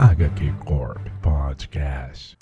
HQ Corp Podcast.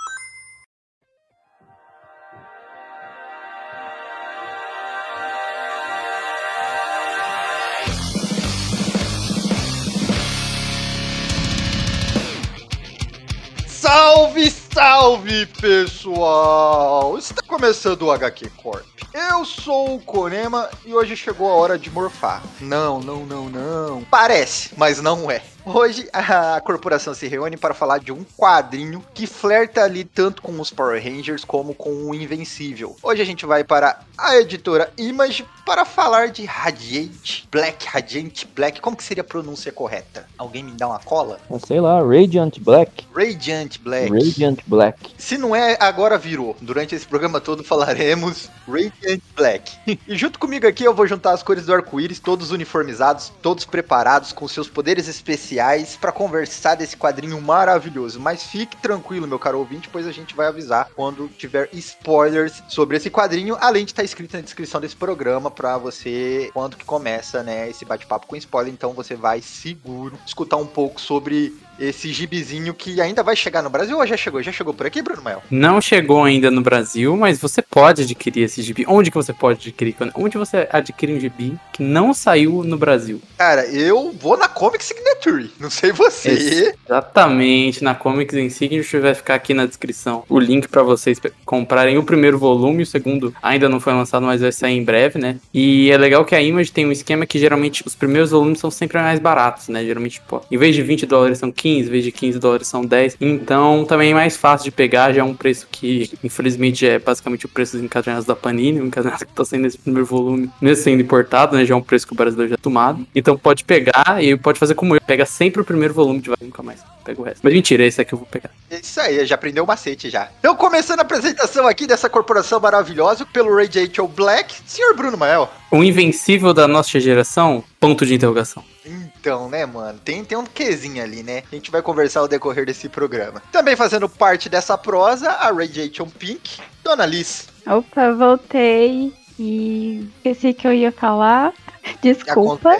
Salve, salve, pessoal! Está começando o HQ Corp. Eu sou o Konema e hoje chegou a hora de morfar. Não, não, não, não. Parece, mas não é. Hoje a corporação se reúne para falar de um quadrinho que flerta ali tanto com os Power Rangers como com o Invencível. Hoje a gente vai para a editora Image para falar de Radiant Black, Radiant Black. Como que seria a pronúncia correta? Alguém me dá uma cola? Sei lá, Radiant Black. Radiant Black. Radiant Black. Se não é, agora virou. Durante esse programa todo falaremos Radiant Black. e junto comigo aqui eu vou juntar as cores do arco-íris, todos uniformizados, todos preparados com seus poderes especiais para conversar desse quadrinho maravilhoso. Mas fique tranquilo, meu caro ouvinte, pois a gente vai avisar quando tiver spoilers sobre esse quadrinho, além de estar escrito na descrição desse programa para você quando que começa, né, esse bate-papo com spoiler, então você vai seguro escutar um pouco sobre esse gibizinho que ainda vai chegar no Brasil ou já chegou? Já chegou por aqui, Bruno Mael? Não chegou ainda no Brasil, mas você pode adquirir esse gibi. Onde que você pode adquirir? Onde você adquire um gibi que não saiu no Brasil? Cara, eu vou na Comic Signature. Não sei você. Exatamente, na Comics Signature vai ficar aqui na descrição o link para vocês comprarem o primeiro volume, o segundo ainda não foi lançado, mas vai sair em breve, né? E é legal que a Image tem um esquema que geralmente os primeiros volumes são sempre mais baratos, né? Geralmente, pô, em vez de 20 dólares são 15 15, em vez de 15 dólares são 10. Então também é mais fácil de pegar, já é um preço que infelizmente é basicamente o preço dos encadernados da Panini, o encadernado que tá sendo esse primeiro volume, mesmo sendo importado, né, já é um preço que o brasileiro já é tomado. Então pode pegar e pode fazer como eu, pega sempre o primeiro volume de vai nunca mais pega o resto. Mas mentira, esse aqui eu vou pegar. Isso aí, já aprendeu o macete já. Então, começando a apresentação aqui dessa corporação maravilhosa pelo Radiator Black, senhor Bruno Mael. O invencível da nossa geração, ponto de interrogação. Então, né, mano? Tem, tem um quezinho ali, né? A gente vai conversar ao decorrer desse programa. Também fazendo parte dessa prosa, a Radiation Pink, Dona Liz. Opa, voltei e esqueci que eu ia falar. Desculpa.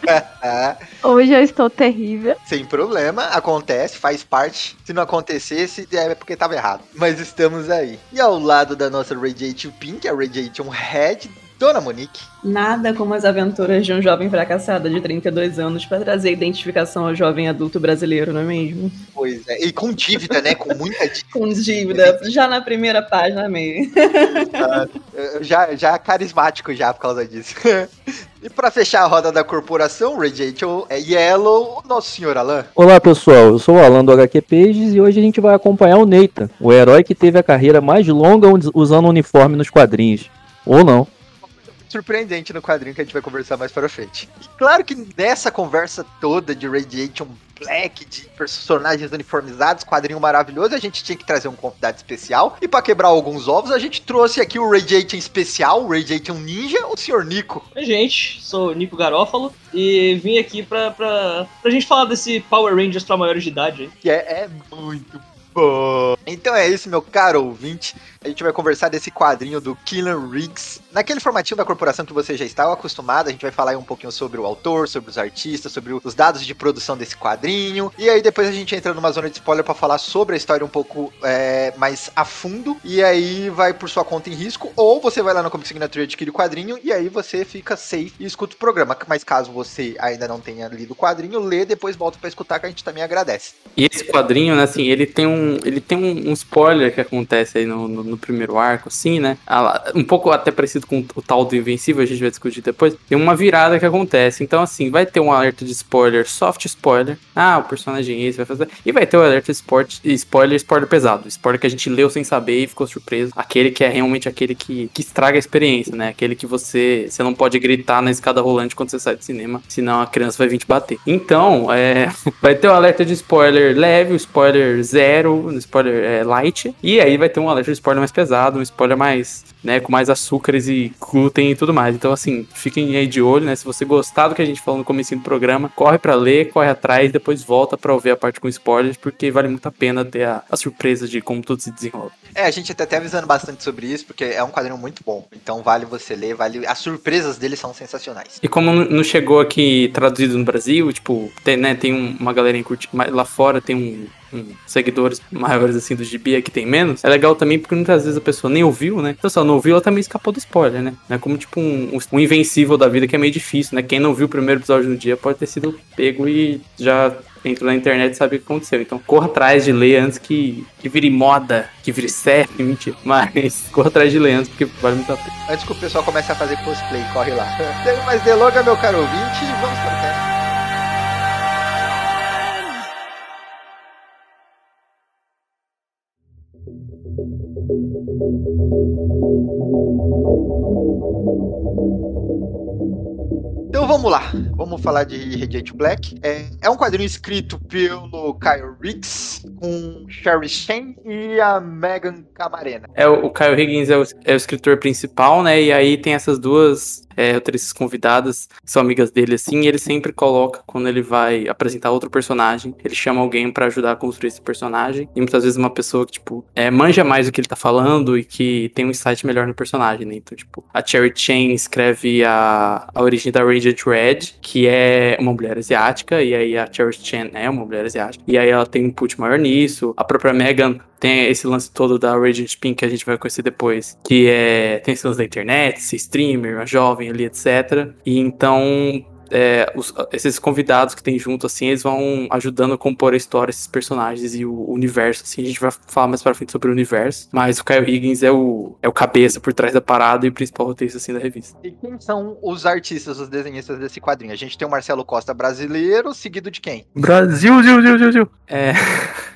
Hoje eu estou terrível. Sem problema, acontece, faz parte. Se não acontecesse, é porque estava errado. Mas estamos aí. E ao lado da nossa Radiation Pink, a Radiation Red, Dona Monique. Nada como as aventuras de um jovem fracassado de 32 anos para trazer identificação ao jovem adulto brasileiro, não é mesmo? Pois é, e com dívida, né? Com muita dívida. com dívida, já na primeira página meio. já, já carismático já por causa disso. E para fechar a roda da corporação, Radiation é Yellow, nosso senhor Alan. Olá pessoal, eu sou o Alan do HQ Pages e hoje a gente vai acompanhar o Neita, o herói que teve a carreira mais longa usando uniforme nos quadrinhos. Ou não surpreendente no quadrinho que a gente vai conversar mais para frente. E claro que nessa conversa toda de Radiation Black, de personagens uniformizados, quadrinho maravilhoso, a gente tinha que trazer um convidado especial. E para quebrar alguns ovos, a gente trouxe aqui o Radiation especial, o Radiation Ninja, o Sr. Nico. Oi, gente, sou o Nico Garófalo e vim aqui pra, pra, pra gente falar desse Power Rangers pra maiores de idade. Que é, é muito bom. Então é isso, meu caro ouvinte a gente vai conversar desse quadrinho do Killer Riggs. Naquele formatinho da corporação que você já está acostumado, a gente vai falar um pouquinho sobre o autor, sobre os artistas, sobre os dados de produção desse quadrinho. E aí depois a gente entra numa zona de spoiler para falar sobre a história um pouco é, mais a fundo. E aí vai por sua conta em risco, ou você vai lá no Comic Signature e adquire o quadrinho, e aí você fica safe e escuta o programa. Mas caso você ainda não tenha lido o quadrinho, lê, depois volta para escutar que a gente também agradece. E esse quadrinho, né, assim, ele tem um, ele tem um, um spoiler que acontece aí no, no no primeiro arco, assim, né? Um pouco até parecido com o tal do Invencível, a gente vai discutir depois. Tem uma virada que acontece. Então, assim, vai ter um alerta de spoiler, soft spoiler. Ah, o personagem esse vai fazer. E vai ter o alerta de sport, spoiler, spoiler pesado. Spoiler que a gente leu sem saber e ficou surpreso. Aquele que é realmente aquele que, que estraga a experiência, né? Aquele que você, você não pode gritar na escada rolante quando você sai do cinema, senão a criança vai vir te bater. Então, é, vai ter o alerta de spoiler leve, o spoiler zero, spoiler é, light. E aí vai ter um alerta de spoiler mais pesado, um spoiler mais, né, com mais açúcares e glúten e tudo mais. Então, assim, fiquem aí de olho, né? Se você gostar do que a gente falou no começo do programa, corre pra ler, corre atrás, depois volta pra ouvir a parte com spoilers, porque vale muito a pena ter a, a surpresa de como tudo se desenrola. É, a gente tá até avisando bastante sobre isso, porque é um quadrinho muito bom. Então vale você ler, vale. As surpresas dele são sensacionais. E como não chegou aqui traduzido no Brasil, tipo, tem, né, tem um- uma galerinha curtindo, lá fora tem um, seguidores maiores assim do gibi, aqui tem menos. É legal também porque muitas vezes a pessoa nem ouviu, né? Então, se ela não ouviu, ela também escapou do spoiler, né? É como tipo um, um invencível da vida que é meio difícil, né? Quem não viu o primeiro episódio no dia pode ter sido pego e já entrou na internet e sabe o que aconteceu. Então corra atrás de ler antes que, que vire moda, que vire série, mentira. Mas corra atrás de ler antes porque vale muito a pena. Antes que o pessoal comece a fazer cosplay, corre lá. Sem mais delonga, meu caro ouvinte, vamos para o Thank you. Então vamos lá, vamos falar de Radiate Black. É, é um quadrinho escrito pelo Kyle Riggs, com Sherry Shane e a Megan Camarena. É, o o Kyle Higgins é o, é o escritor principal, né? E aí tem essas duas é, convidadas, são amigas dele, assim, e ele sempre coloca, quando ele vai apresentar outro personagem, ele chama alguém pra ajudar a construir esse personagem. E muitas vezes uma pessoa que, tipo, é, manja mais do que ele tá falando e que tem um insight melhor no personagem, né? Então, tipo, a Cherry Chain escreve a, a origem da Radiant Red, que é uma mulher asiática, e aí a Cherry Chain é uma mulher asiática, e aí ela tem um input maior nisso. A própria Megan tem esse lance todo da Radiant Pink que a gente vai conhecer depois, que é tem esse lance da internet, ser streamer, uma jovem ali, etc. E então é, os- esses convidados que tem junto, assim, eles vão ajudando a compor a história, esses personagens e o universo, assim, a gente vai falar mais pra frente sobre o universo, mas o Kyle Higgins é o, é o cabeça por trás da parada e o principal roteirista, assim, da revista. E quem são os artistas, os desenhistas desse quadrinho? A gente tem o Marcelo Costa brasileiro, seguido de quem? Brasil, Zil, Zil, Zil, Zil. É...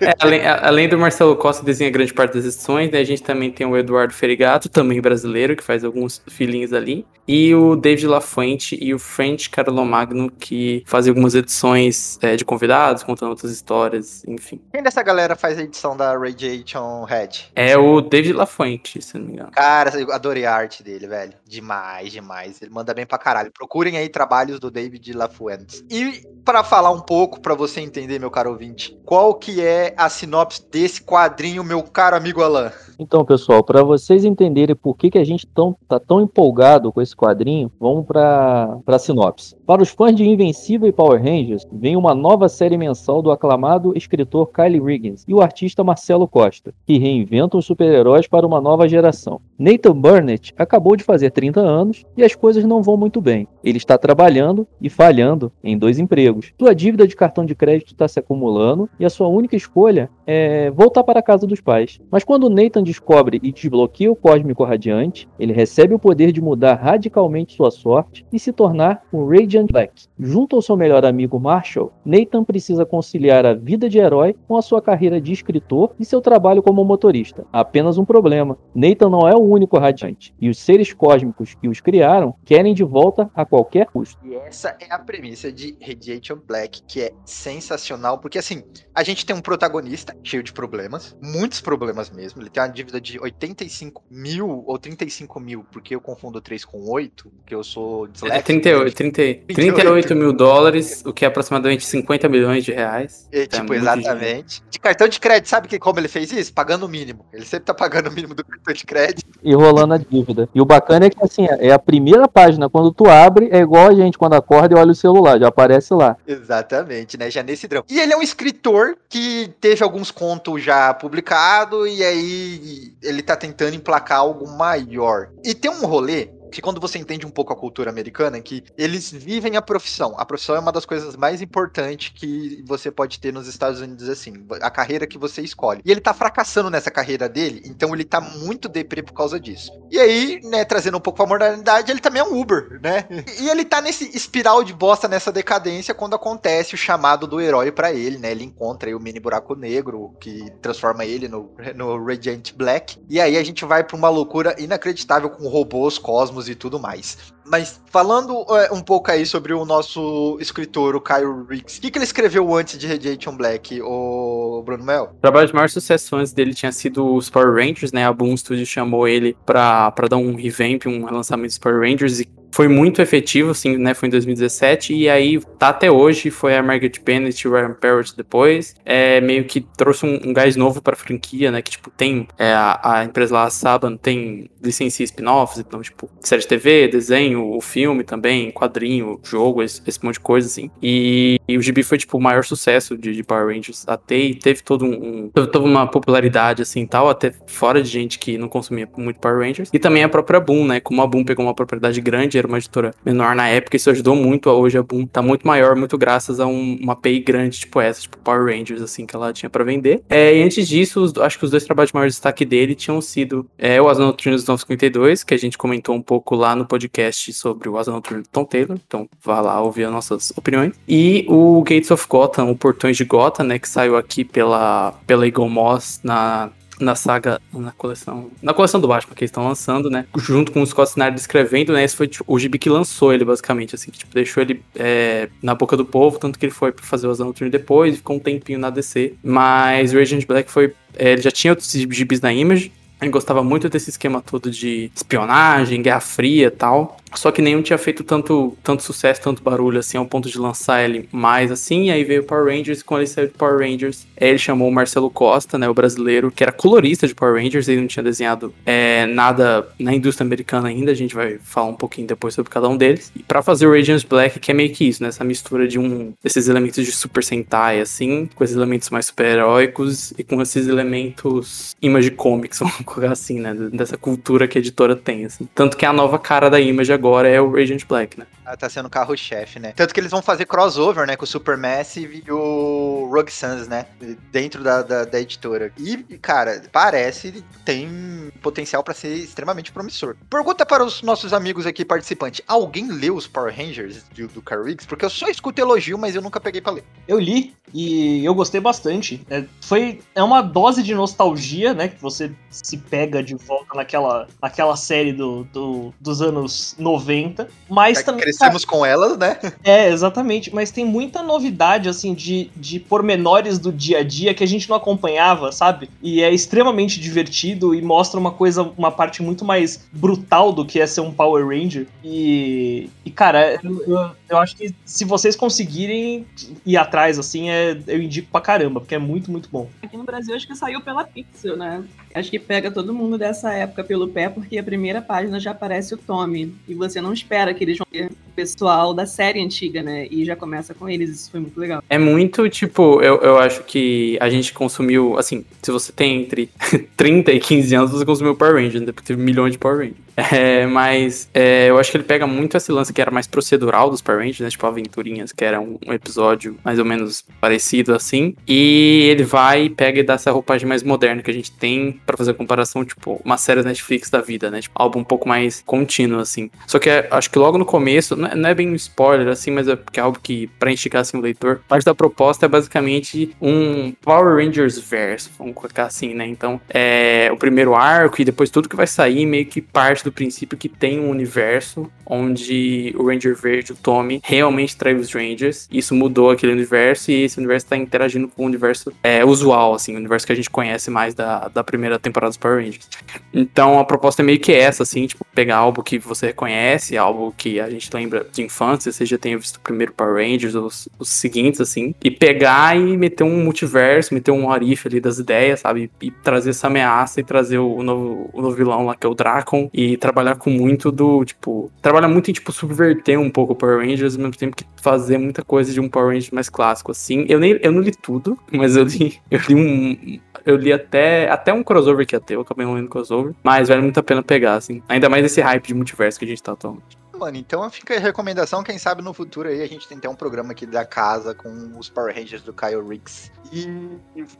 É, além, além do Marcelo Costa desenha grande parte das edições, né, a gente também tem o Eduardo Ferigato, também brasileiro, que faz alguns filhinhos ali. E o David Lafuente e o French Carlomagno, que fazem algumas edições é, de convidados, contando outras histórias, enfim. Quem dessa galera faz a edição da Radiation Head? É o David Lafuente, se não me engano. Cara, eu adorei a arte dele, velho. Demais, demais. Ele manda bem pra caralho. Procurem aí trabalhos do David Lafuentes. E pra falar um pouco, pra você entender, meu caro ouvinte, qual que é a sinopse desse quadrinho, meu caro amigo Alan? Então, pessoal, para vocês entenderem por que, que a gente tão, tá tão empolgado com esse quadrinho, vamos para a sinopse. Para os fãs de Invencível e Power Rangers, vem uma nova série mensal do aclamado escritor Kyle Riggins e o artista Marcelo Costa, que reinventam os super-heróis para uma nova geração. Nathan Burnett acabou de fazer 30 anos e as coisas não vão muito bem. Ele está trabalhando e falhando em dois empregos. Sua dívida de cartão de crédito está se acumulando e a sua única escolha é voltar para a casa dos pais. Mas quando Nathan descobre e desbloqueia o Cósmico Radiante, ele recebe o poder de mudar radicalmente sua sorte e se tornar um Radiant Black. Junto ao seu melhor amigo Marshall, Nathan precisa conciliar a vida de herói com a sua carreira de escritor e seu trabalho como motorista. Apenas um problema: Nathan não é o único radiante, e os seres cósmicos que os criaram querem de volta a qualquer custo. E essa é a premissa de Radiation Black, que é sensacional, porque assim, a gente tem um protagonista cheio de problemas, muitos problemas mesmo. Ele tem uma dívida de 85 mil ou 35 mil, porque eu confundo 3 com 8, porque eu sou É disléxico. 38, 30, 38 mil dólares, o que é aproximadamente 50 milhões de reais. É, É tipo, muito exatamente. De cartão de crédito, sabe que, como ele fez isso? Pagando o mínimo. Ele sempre tá pagando o mínimo do cartão de crédito. E rolando a dívida. E o bacana é que assim, é a primeira página, quando tu abre, é igual a gente quando acorda e olha o celular, já aparece lá. Exatamente, né? Já nesse drama. E ele é um escritor que teve alguns contos já publicados e aí ele tá tentando emplacar algo maior. E tem um rolê que quando você entende um pouco a cultura americana, que eles vivem a profissão. A profissão é uma das coisas mais importantes que você pode ter nos Estados Unidos, assim, a carreira que você escolhe. E ele tá fracassando nessa carreira dele, então ele tá muito deprê por causa disso. E aí, né, trazendo um pouco pra modernidade, ele também é um Uber, né? E ele tá nesse espiral de bosta, nessa decadência, quando acontece o chamado do herói pra ele, né? Ele encontra aí o mini buraco negro, que transforma ele no, no Radiant Black. E aí a gente vai pra uma loucura inacreditável com robôs, cosmos E tudo mais. Mas falando é, um pouco aí sobre o nosso escritor, o Kyle Riggs, o que, que ele escreveu antes de Radiation Black, o Bruno Mel? O trabalho de maior sucesso antes dele tinha sido os Power Rangers, né? A Boom Studio chamou ele pra, pra dar um revamp, um relançamento dos Power Rangers e foi muito efetivo, assim, né? Foi em 2017 e aí tá até hoje. Foi a Margaret Bennett e o Ryan Parrott depois. É, meio que trouxe um, um gás novo pra franquia, né? Que, tipo, tem é, a, a empresa lá, a Saban, tem licencia spin-offs, então, tipo, série de TV, desenho, o filme também, quadrinho, jogo, esse, esse monte de coisa, assim. E, e o gibi foi, tipo, o maior sucesso de, de Power Rangers até e teve todo um teve toda uma popularidade, assim, tal, até fora de gente que não consumia muito Power Rangers. E também a própria Boom, né? Como a Boom pegou uma propriedade grande, era uma editora menor na época, isso ajudou muito. Hoje a Boom tá muito maior, muito graças a um, uma API grande, tipo essa, tipo Power Rangers, assim, que ela tinha pra vender. É, e antes disso, os- acho que os dois trabalhos de maior destaque dele tinham sido é, o Asa Noturna dos 952, que a gente comentou um pouco lá no podcast sobre o Asa Noturna do Tom Taylor, então vá lá ouvir as nossas opiniões. E o Gates of Gotham, o Portões de Gotham, né, que saiu aqui pela, pela Eagle Moss na na saga, na coleção, na coleção do Batman que eles estão lançando, né, junto com o Scott Snyder escrevendo, né, esse foi tipo, o gibi que lançou ele, basicamente, assim, que tipo, deixou ele é, na boca do povo, tanto que ele foi fazer o Asa Noturna depois, ficou um tempinho na DC, mas o Agent Black foi, é, ele já tinha outros gibis na Image, ele gostava muito desse esquema todo de espionagem, Guerra Fria e tal. Só que nenhum tinha feito tanto, tanto sucesso, tanto barulho assim, ao ponto de lançar ele mais assim. E aí veio o Power Rangers, e quando ele saiu de Power Rangers, ele chamou o Marcelo Costa, né, o brasileiro, que era colorista de Power Rangers, ele não tinha desenhado é, nada na indústria americana ainda. A gente vai falar um pouquinho depois sobre cada um deles. E pra fazer o Radiant Black, que é meio que isso, né, essa mistura de um desses elementos de Super Sentai, assim, com esses elementos mais super-heróicos e com esses elementos Image Comics, vamos colocar assim, né, dessa cultura que a editora tem, assim. Tanto que a nova cara da Image agora é o Radiant Black, né? Ah, tá sendo o carro-chefe, né? Tanto que eles vão fazer crossover, né? Com o Supermassive e o Rogue Sons, né? Dentro da, da, da editora. E, cara, parece tem potencial pra ser extremamente promissor. Pergunta para os nossos amigos aqui participantes: alguém leu os Power Rangers do, do Carl Riggs? Porque eu só escuto elogio, mas eu nunca peguei pra ler. Eu li e eu gostei bastante. É, foi, é uma dose de nostalgia, né? Que você se pega de volta naquela, naquela série do, do- dos anos 90. Mas também. Crescemos com elas, né? É, exatamente. Mas tem muita novidade, assim, de, de pormenores do dia a dia que a gente não acompanhava, sabe? E é extremamente divertido e mostra uma coisa, uma parte muito mais brutal do que é ser um Power Ranger. E, e cara, eu, eu, eu acho que se vocês conseguirem ir atrás, assim, é, eu indico pra caramba, porque é muito, muito bom. Aqui no Brasil acho que saiu pela Pixel, né? Acho que pega todo mundo dessa época pelo pé, porque a primeira página já aparece o Tommy. E você não espera que eles vão ver o pessoal da série antiga, né? E já começa com eles, isso foi muito legal. É muito, tipo, eu, eu acho que a gente consumiu, assim, se você tem entre 30 e 15 anos, você consumiu Power Rangers, né? Porque teve milhões de Power Rangers. É, mas é, eu acho que ele pega muito esse lance que era mais procedural dos Power Rangers, né? Tipo, Aventurinhas, que era um, um episódio mais ou menos parecido assim. E ele vai pega e dá essa roupagem mais moderna que a gente tem pra fazer a comparação, tipo, uma série Netflix da vida, né? Tipo, algo um pouco mais contínuo, assim. Só que é, acho que logo no começo, não é, não é bem um spoiler, assim, mas é porque é algo que, pra instigar assim, o leitor, parte da proposta é basicamente um Power Rangers verso, vamos colocar assim, né? Então, é o primeiro arco e depois tudo que vai sair meio que parte do princípio que tem um universo onde o Ranger Verde, o Tommy, realmente traiu os Rangers. Isso mudou aquele universo e esse universo tá interagindo com o universo é, usual, assim, o universo que a gente conhece mais da, da primeira temporada dos Power Rangers. Então a proposta é meio que essa, assim, tipo, pegar algo que você reconhece, algo que a gente lembra de infância, você já tenha visto o primeiro Power Rangers, os, os seguintes, assim, e pegar e meter um multiverso, meter um arife ali das ideias, sabe? E trazer essa ameaça e trazer o, o novo, o novo vilão lá, que é o Dracon, e trabalhar com muito do, tipo, trabalhar muito em, tipo, subverter um pouco o Power Rangers, ao mesmo tempo que fazer muita coisa de um Power Ranger mais clássico, assim. Eu, nem, eu não li tudo, mas eu li, eu li um, eu li até, até um crossover que ia ter, eu acabei não lendo crossover. Mas vale muito a pena pegar, assim. Ainda mais esse hype de multiverso que a gente tá atualmente. Mano. Então fica a recomendação, quem sabe no futuro aí a gente tem até um programa aqui da casa com os Power Rangers do Kyle Riggs. E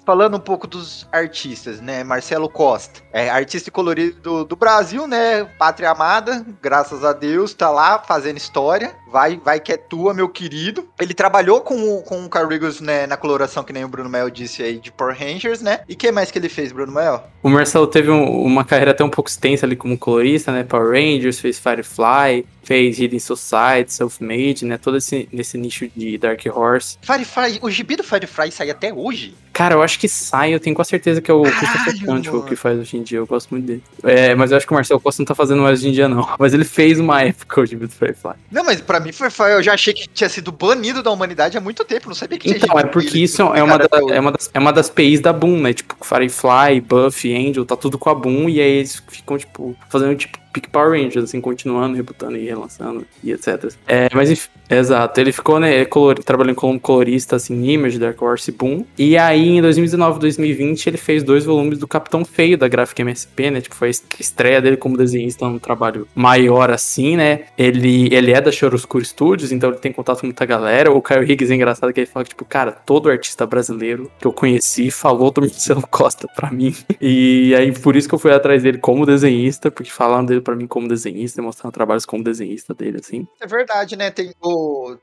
falando um pouco dos artistas, né? Marcelo Costa, é artista colorido do, do Brasil, né? Pátria amada, graças a Deus, tá lá fazendo história. Vai, vai que é tua, meu querido. Ele trabalhou com, com o Kyle Riggs né, na coloração, que nem o Bruno Mel disse aí, de Power Rangers, né? E que mais que ele fez, Bruno Mel? O Marcelo teve um- uma carreira até um pouco extensa ali como colorista, né? Power Rangers, fez Firefly, fez Hidden Society, Self-Made, né? Todo esse nesse nicho de Dark Horse. Firefly, o gibi do Firefly sai até hoje? Cara, eu acho que sai, eu tenho quase certeza que é o Christopher mano. que faz hoje em dia, eu gosto muito dele. É, mas eu acho que o Marcelo Costa não tá fazendo mais hoje em dia, não. Mas ele fez uma época o gibi do Firefly. Não, mas pra mim, Firefly, eu já achei que tinha sido banido da humanidade há muito tempo. Não sabia que tinha Então, é porque que- isso é uma, da- é, uma das, é uma das PIs da Boom, né? Tipo, Firefly, Buffy, Angel, tá tudo com a Boom, e aí eles ficam, tipo, fazendo, tipo, Pick Power Rangers, assim, continuando, rebutando e relançando, e etc. É, mas, enfim, exato, ele ficou, né, color, trabalhando como colorista, assim, Image, Dark Horse Boom, e aí, em 2019 2020, ele fez dois volumes do Capitão Feio, da gráfica MSP, né? Tipo, foi a estreia dele como desenhista num trabalho maior, assim, né? Ele, ele é da Choroscuro Studios, então ele tem contato com muita galera. O Kyle Higgs é engraçado que ele fala que, tipo, cara, todo artista brasileiro que eu conheci falou do Marcelo Costa pra mim. E aí, por isso que eu fui atrás dele como desenhista, porque falaram dele pra mim como desenhista, mostrando trabalhos como desenhista dele, assim. É verdade, né? Tem o,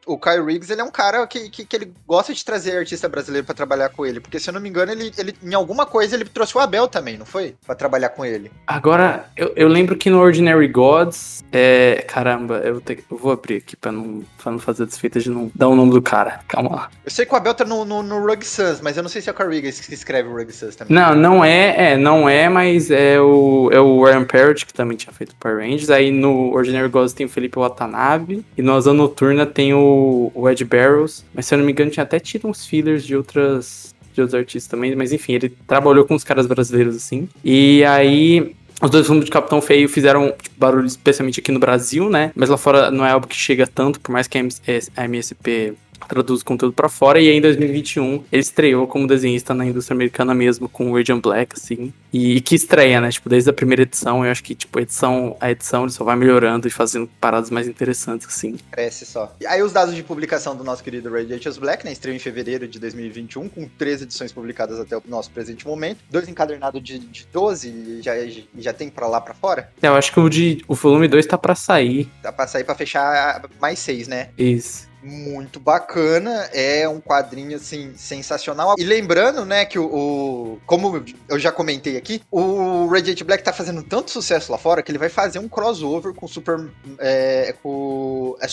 o Kyle Riggs, ele é um cara que, que, que ele gosta de trazer artista brasileiro pra trabalhar com ele. Porque, se eu não me engano, ele, ele em alguma coisa ele trouxe o Abel também, não foi? Pra trabalhar com ele. Agora, eu, eu lembro que no Ordinary Gods, é. Caramba, eu, vou ter- eu vou abrir aqui pra não, pra não fazer desfeita de não dar o nome do cara. Calma lá. Eu sei que o Abel tá no, no, no Rug Suns, mas eu não sei se é o Kyle Riggs que escreve o Rug Suns também. Não, não é, é, não é, mas é o, é o Ryan Parrott, que também tinha feito Power Rangers. Aí no Ordinary Gods tem o Felipe Watanabe. E no Asa Noturna tem o, o Ed Barrows. Mas se eu não me engano, tinha até tido uns fillers de outras. De outros artistas também, mas enfim, ele trabalhou com os caras brasileiros assim. E aí, os dois filmes de Capitão Feio fizeram tipo, barulho, especialmente aqui no Brasil, né? Mas lá fora não é algo que chega tanto, por mais que a MS a MSP traduz conteúdo pra fora. E aí, em 2021, ele estreou como desenhista na indústria americana mesmo, com o Radiant Black, assim. E, e que estreia, né? Tipo, desde a primeira edição, eu acho que, tipo, a edição, a edição ele só vai melhorando e fazendo paradas mais interessantes, assim. Cresce só. E aí os dados de publicação do nosso querido Radiatus Black, né? Estreou em fevereiro de 2021, com três edições publicadas até o nosso presente momento. Dois encadernados de, de 12 e já, já tem pra lá pra fora. É, Eu acho que o, de, o volume 2 tá pra sair. Dá pra sair pra fechar mais seis, né? Isso. Muito bacana, é um quadrinho assim sensacional. E lembrando, né, que o, o- como eu já comentei aqui, o Radiant Black tá fazendo tanto sucesso lá fora que ele vai fazer um crossover com Super é, com é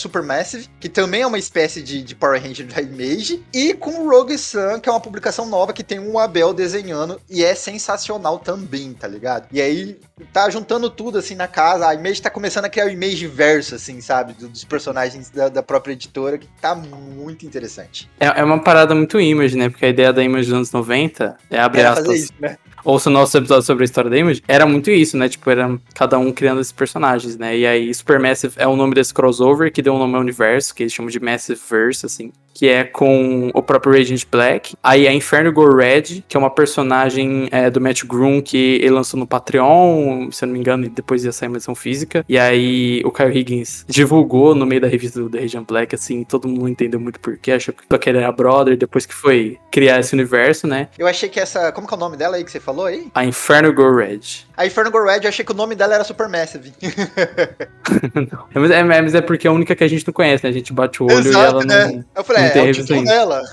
que também é uma espécie de, de Power Ranger da Image, e com Rogue Sun, que é uma publicação nova que tem um Abel desenhando e é sensacional também, tá ligado? E aí tá juntando tudo assim na casa, a Image tá começando a criar o Image verso assim, sabe, do- dos personagens da, da própria editora, que tá muito interessante. É, é uma parada muito Image, né? Porque a ideia da Image dos anos 90 é abre Era aspas. isso, né? ouça o nosso episódio sobre a história da Image, era muito isso, né? Tipo, era cada um criando esses personagens, né? E aí, Supermassive é o nome desse crossover que deu o nome ao universo, que eles chamam de Massive Verse, assim. Que é com o próprio Radiant Black. Aí a Inferno Go Red, que é uma personagem é, do Matt Groom que ele lançou no Patreon, se eu não me engano, e depois ia sair uma edição física. E aí o Kyle Higgins divulgou no meio da revista do The Radiant Black, assim, todo mundo não entendeu muito porquê, achou que Tucker era brother, depois que foi criar esse universo, né? Eu achei que essa. Como que é o nome dela aí que você falou aí? A Inferno Go Red. A Inferno Go Red, eu achei que o nome dela era Supermassive. É, Mas é, é porque é a única que a gente não conhece, né? A gente bate o olho e ela não. Eu falei, não tem é ainda. dela.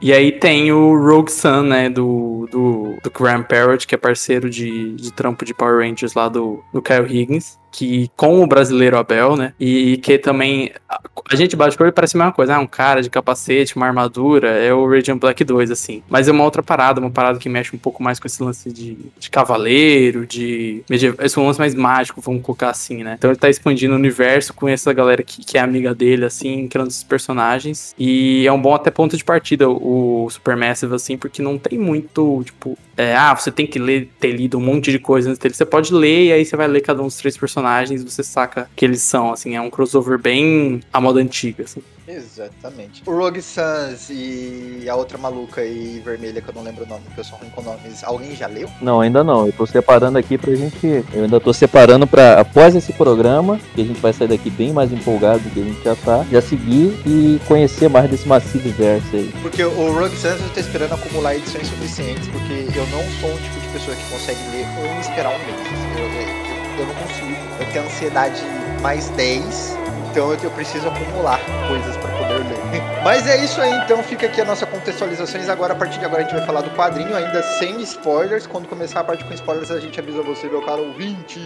E aí tem o Rogue Sun, né? Do, do, do Graham Parrott, que é parceiro de, de trampo de Power Rangers lá do, do Kyle Higgins. Que com o brasileiro Abel, né? E que também. A, gente bate o parece a mesma coisa. Ah, um cara de capacete, uma armadura. É o Radiant Black 2, assim. Mas é uma outra parada, uma parada que mexe um pouco mais com esse lance de, de cavaleiro, de. medieval. Esse um lance mais mágico, vamos colocar assim, né? Então ele tá expandindo o universo com essa galera que, que é amiga dele, assim, criando esses personagens. E é um bom até ponto de partida o Supermassive, assim, porque não tem muito, tipo, é, ah, você tem que ler, ter lido um monte de coisa antes dele. Você pode ler e aí você vai ler cada um dos três personagens você saca que eles são, assim, é um crossover bem à moda antiga, assim. Exatamente. O Rogue Sans e a outra maluca e vermelha, que eu não lembro o nome, porque eu sou ruim com nomes. Alguém já leu? Não, ainda não. Eu tô separando aqui pra gente. Eu ainda tô separando pra, após esse programa, que a gente vai sair daqui bem mais empolgado do que a gente já tá, já seguir e conhecer mais desse massivo verso aí. Porque o Rogue Sans eu tô esperando acumular edições suficientes, porque eu não sou um tipo de pessoa que consegue ler ou esperar um mês. Eu, eu, eu não consigo. Eu tenho ansiedade mais 10 então eu, eu preciso acumular coisas para poder ler. Mas é isso aí, então fica aqui a nossa contextualizações. Agora, a partir de agora, a gente vai falar do quadrinho, ainda sem spoilers. Quando começar a parte com spoilers, a gente avisa você, meu caro ouvinte.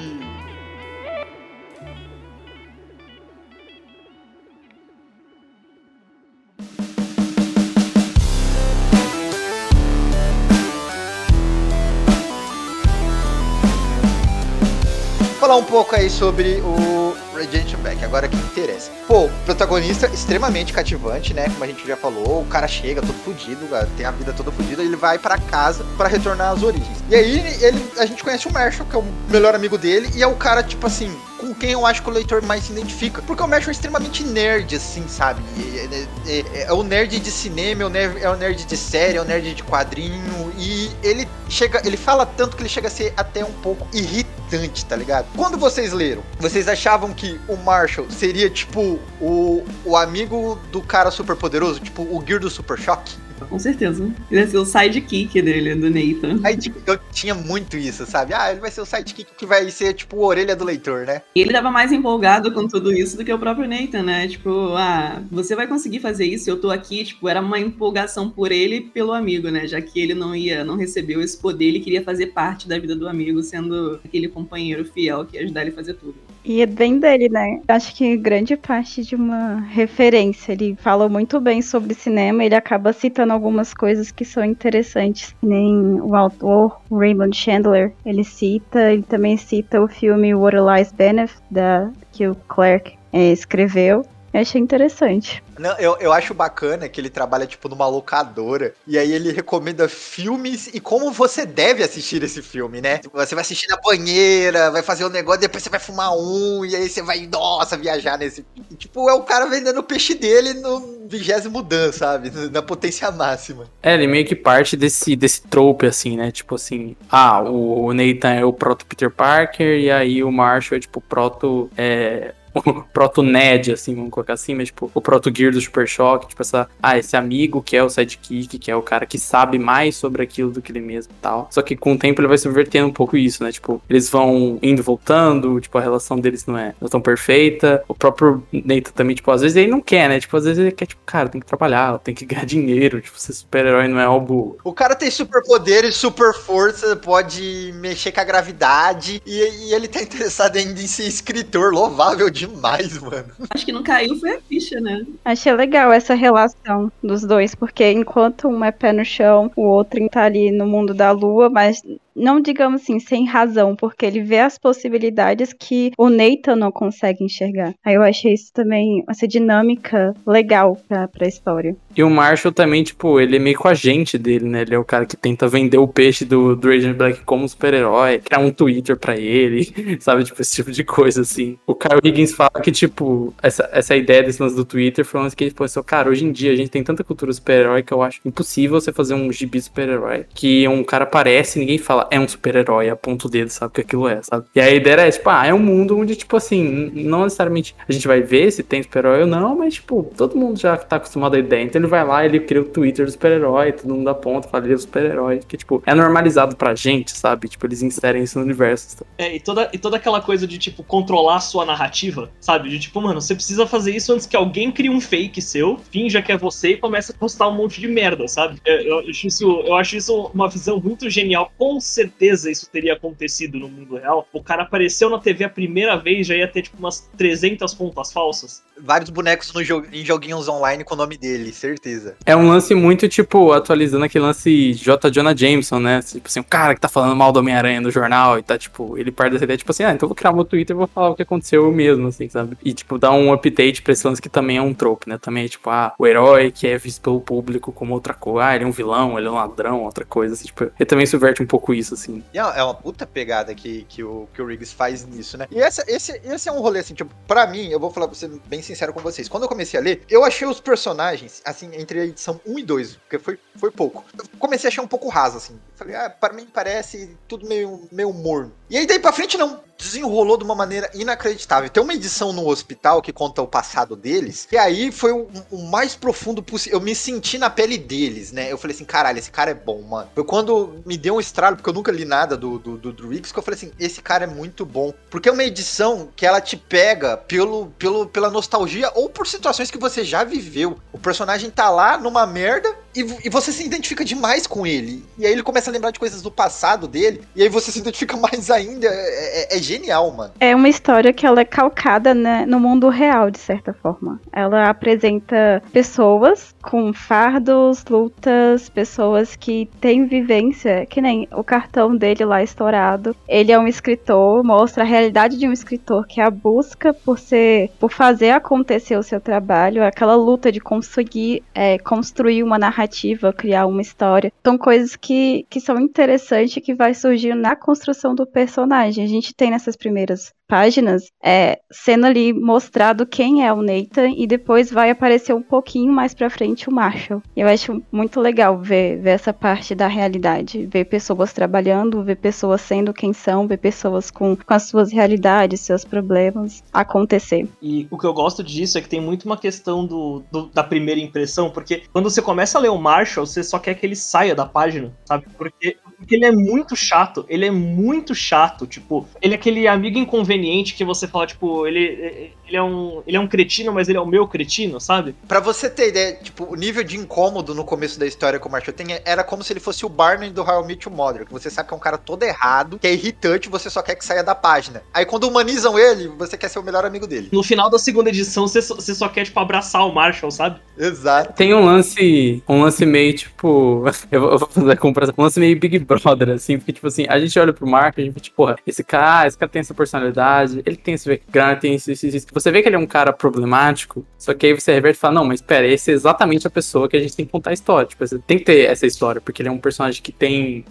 Falar um pouco aí sobre o Redemption Back, agora que interessa. Pô, protagonista extremamente cativante, né? Como a gente já falou, o cara chega todo fudido, tem a vida toda fudida, ele vai para casa para retornar às origens. E aí ele, a gente conhece o Marshall, que é o melhor amigo dele, e é o cara, tipo assim, com quem eu acho que o leitor mais se identifica. Porque o Marshall é extremamente nerd, assim, sabe? É, é, é, é o nerd de cinema, é o nerd, é o nerd de série, é o nerd de quadrinho. E ele chega, ele fala tanto que ele chega a ser até um pouco irritante, tá ligado? Quando vocês leram, vocês achavam que o Marshall seria tipo o, o amigo do cara super poderoso, tipo o Gear do Super Choque? Com certeza. Ele vai ser o sidekick dele, do Nathan. Eu tinha muito isso, sabe? Ah, ele vai ser o sidekick que vai ser, tipo, a orelha do leitor, né? E ele tava mais empolgado com tudo isso do que o próprio Nathan, né? Tipo, ah, você vai conseguir fazer isso, eu tô aqui, tipo, era uma empolgação por ele e pelo amigo, né? Já que ele não ia, não recebeu esse poder, ele queria fazer parte da vida do amigo, sendo aquele companheiro fiel que ia ajudar ele a fazer tudo. E é bem dele, né? Acho que grande parte de uma referência. Ele fala muito bem sobre cinema, ele acaba citando algumas coisas que são interessantes. Nem o autor, Raymond Chandler, ele cita, ele também cita o filme What Lies Benefit, da, que o Clark é, escreveu. Eu achei interessante. Não, eu, eu acho bacana que ele trabalha, tipo, numa locadora. E aí ele recomenda filmes e como você deve assistir esse filme, né? Você vai assistir na banheira, vai fazer um negócio, depois você vai fumar um, e aí você vai, nossa, viajar nesse. E, tipo, é o cara vendendo o peixe dele no vigésimo dan, sabe? Na potência máxima. É, ele meio que parte desse, desse trope, assim, né? Tipo assim, ah, o Nathan é o proto Peter Parker, e aí o Marshall é, tipo, proto. É, o proto Ned, assim, vamos colocar assim, mas tipo, o proto Gear do Super Shock, tipo essa, ah, esse amigo que é o sidekick, que é o cara que sabe mais sobre aquilo do que ele mesmo e tal. Só que com o tempo ele vai subvertendo um pouco isso, né? Tipo, eles vão indo e voltando, tipo, a relação deles não é, não é tão perfeita. O próprio Nathan também, tipo, às vezes ele não quer, né? Tipo, às vezes ele quer, tipo, cara, tem que trabalhar, tem que ganhar dinheiro, tipo, ser super-herói não é algo... O cara tem superpoderes, super força, pode mexer com a gravidade, e, e ele tá interessado ainda em ser escritor, louvável demais demais, mano. Acho que não caiu foi a ficha, né? Achei legal essa relação dos dois, porque enquanto um é pé no chão, o outro tá ali no mundo da lua, mas não digamos assim, sem razão, porque ele vê as possibilidades que o Nathan não consegue enxergar. Aí eu achei isso também, essa dinâmica legal pra, pra história. E o Marshall também, tipo, ele é meio com a gente dele, né? Ele é o cara que tenta vender o peixe do, do Raging Black como super-herói, criar um Twitter pra ele, sabe? Tipo, esse tipo de coisa, assim. O Kyle Higgins fala que, tipo, essa, essa ideia desse lance do Twitter foi uma que ele assim, cara, hoje em dia a gente tem tanta cultura super-herói que eu acho impossível você fazer um gibi super-herói que um cara aparece e ninguém fala, é um super-herói, aponta o dedo, sabe o que aquilo é, sabe? E a ideia é, tipo, ah, é um mundo onde, tipo assim, não necessariamente a gente vai ver se tem super-herói ou não, mas, tipo, todo mundo já tá acostumado à ideia. Então ele vai lá, ele cria o Twitter do super-herói, todo mundo aponta, fala, ele é o super-herói, que, tipo, é normalizado pra gente, sabe? Tipo, eles inserem isso no universo. Sabe? É, e toda, e toda aquela coisa de, tipo, controlar a sua narrativa, sabe? De, tipo, mano, você precisa fazer isso antes que alguém crie um fake seu, finja que é você e comece a postar um monte de merda, sabe? Eu, é, eu acho isso, eu acho isso uma visão muito genial, com certeza isso teria acontecido no mundo real. O cara apareceu na TV a primeira vez, já ia ter tipo umas 300 contas falsas. Vários bonecos no jo em joguinhos online com o nome dele, certeza. É um lance muito, tipo, atualizando aquele lance J. Jonah Jameson, né? Tipo assim, o cara que tá falando mal do Homem-Aranha no jornal e tá, tipo, ele parte dessa ideia, tipo assim, ah, então vou criar meu Twitter e vou falar o que aconteceu eu mesmo, assim, sabe? E, tipo, dar um update pra esse lance que também é um trope, né? Também é, tipo, ah, o herói que é visto pelo público como outra coisa, ah, ele é um vilão, ele é um ladrão, outra coisa, assim, tipo, ele também subverte um pouco isso, assim. E é é uma puta pegada que, que, o, que o Riggs faz nisso, né? E essa, esse, esse é um rolê, assim, tipo, pra mim, eu vou falar, ser bem sincero com vocês. Quando eu comecei a ler, eu achei os personagens, assim, entre a edição 1 e 2, porque foi, foi pouco. Eu comecei a achar um pouco raso, assim. Falei, ah, pra mim parece tudo meio, meio morno. E aí daí pra frente, não desenrolou de uma maneira inacreditável. Tem uma edição no hospital que conta o passado deles, e aí foi o, o mais profundo possível. Eu me senti na pele deles, né? Eu falei assim, caralho, esse cara é bom, mano. Foi quando me deu um estralo, porque eu nunca li nada do, do, do, Riggs, que eu falei assim, esse cara é muito bom. Porque é uma edição que ela te pega pelo, pelo, pela nostalgia ou por situações que você já viveu. O personagem tá lá numa merda e, e você se identifica demais com ele. E aí ele começa a lembrar de coisas do passado dele, e aí você se identifica mais ainda. É, é, é genial, mano. É uma história que ela é calcada né, no mundo real, de certa forma. Ela apresenta pessoas com fardos, lutas, pessoas que têm vivência, que nem o cartão dele lá estourado. Ele é um escritor, mostra a realidade de um escritor, que é a busca por ser, por fazer acontecer o seu trabalho, aquela luta de conseguir é, construir uma narrativa, criar uma história. São coisas que, que são interessantes que vai surgir na construção do personagem. A gente tem nessas primeiras páginas é, sendo ali mostrado quem é o Nathan e depois vai aparecer um pouquinho mais pra frente o Marshall. Eu acho muito legal ver, ver essa parte da realidade, ver pessoas trabalhando, ver pessoas sendo quem são, ver pessoas com, com as suas realidades, seus problemas acontecer. E o que eu gosto disso é que tem muito uma questão do, do, da primeira impressão, porque quando você começa a ler o Marshall, você só quer que ele saia da página, sabe? Porque, porque ele é muito chato, ele é muito chato, tipo, ele é aquele amigo inconveniente conveniente que você fala, tipo, ele, ele, é um, ele é um cretino, mas ele é o meu cretino, sabe? Pra você ter ideia, tipo, o nível de incômodo no começo da história com o Marshall tem era como se ele fosse o Barney do Met Your Mother, que você sabe que é um cara todo errado, que é irritante, você só quer que saia da página. Aí quando humanizam ele, você quer ser o melhor amigo dele. No final da segunda edição, você só, você só quer, tipo, abraçar o Marshall, sabe? Exato. Tem um lance, um lance meio, tipo, eu vou, eu vou fazer a comparação, um lance meio Big Brother, assim, porque, tipo assim, a gente olha pro Mark, a gente tipo, porra, esse cara, esse cara tem essa personalidade, ele tem esse background, tem isso, isso, isso. Você vê que ele é um cara problemático, só que aí você reverte e fala, não, mas pera, esse é exatamente a pessoa que a gente tem que contar a história. Tipo, você tem que ter essa história, porque ele é um personagem que tem,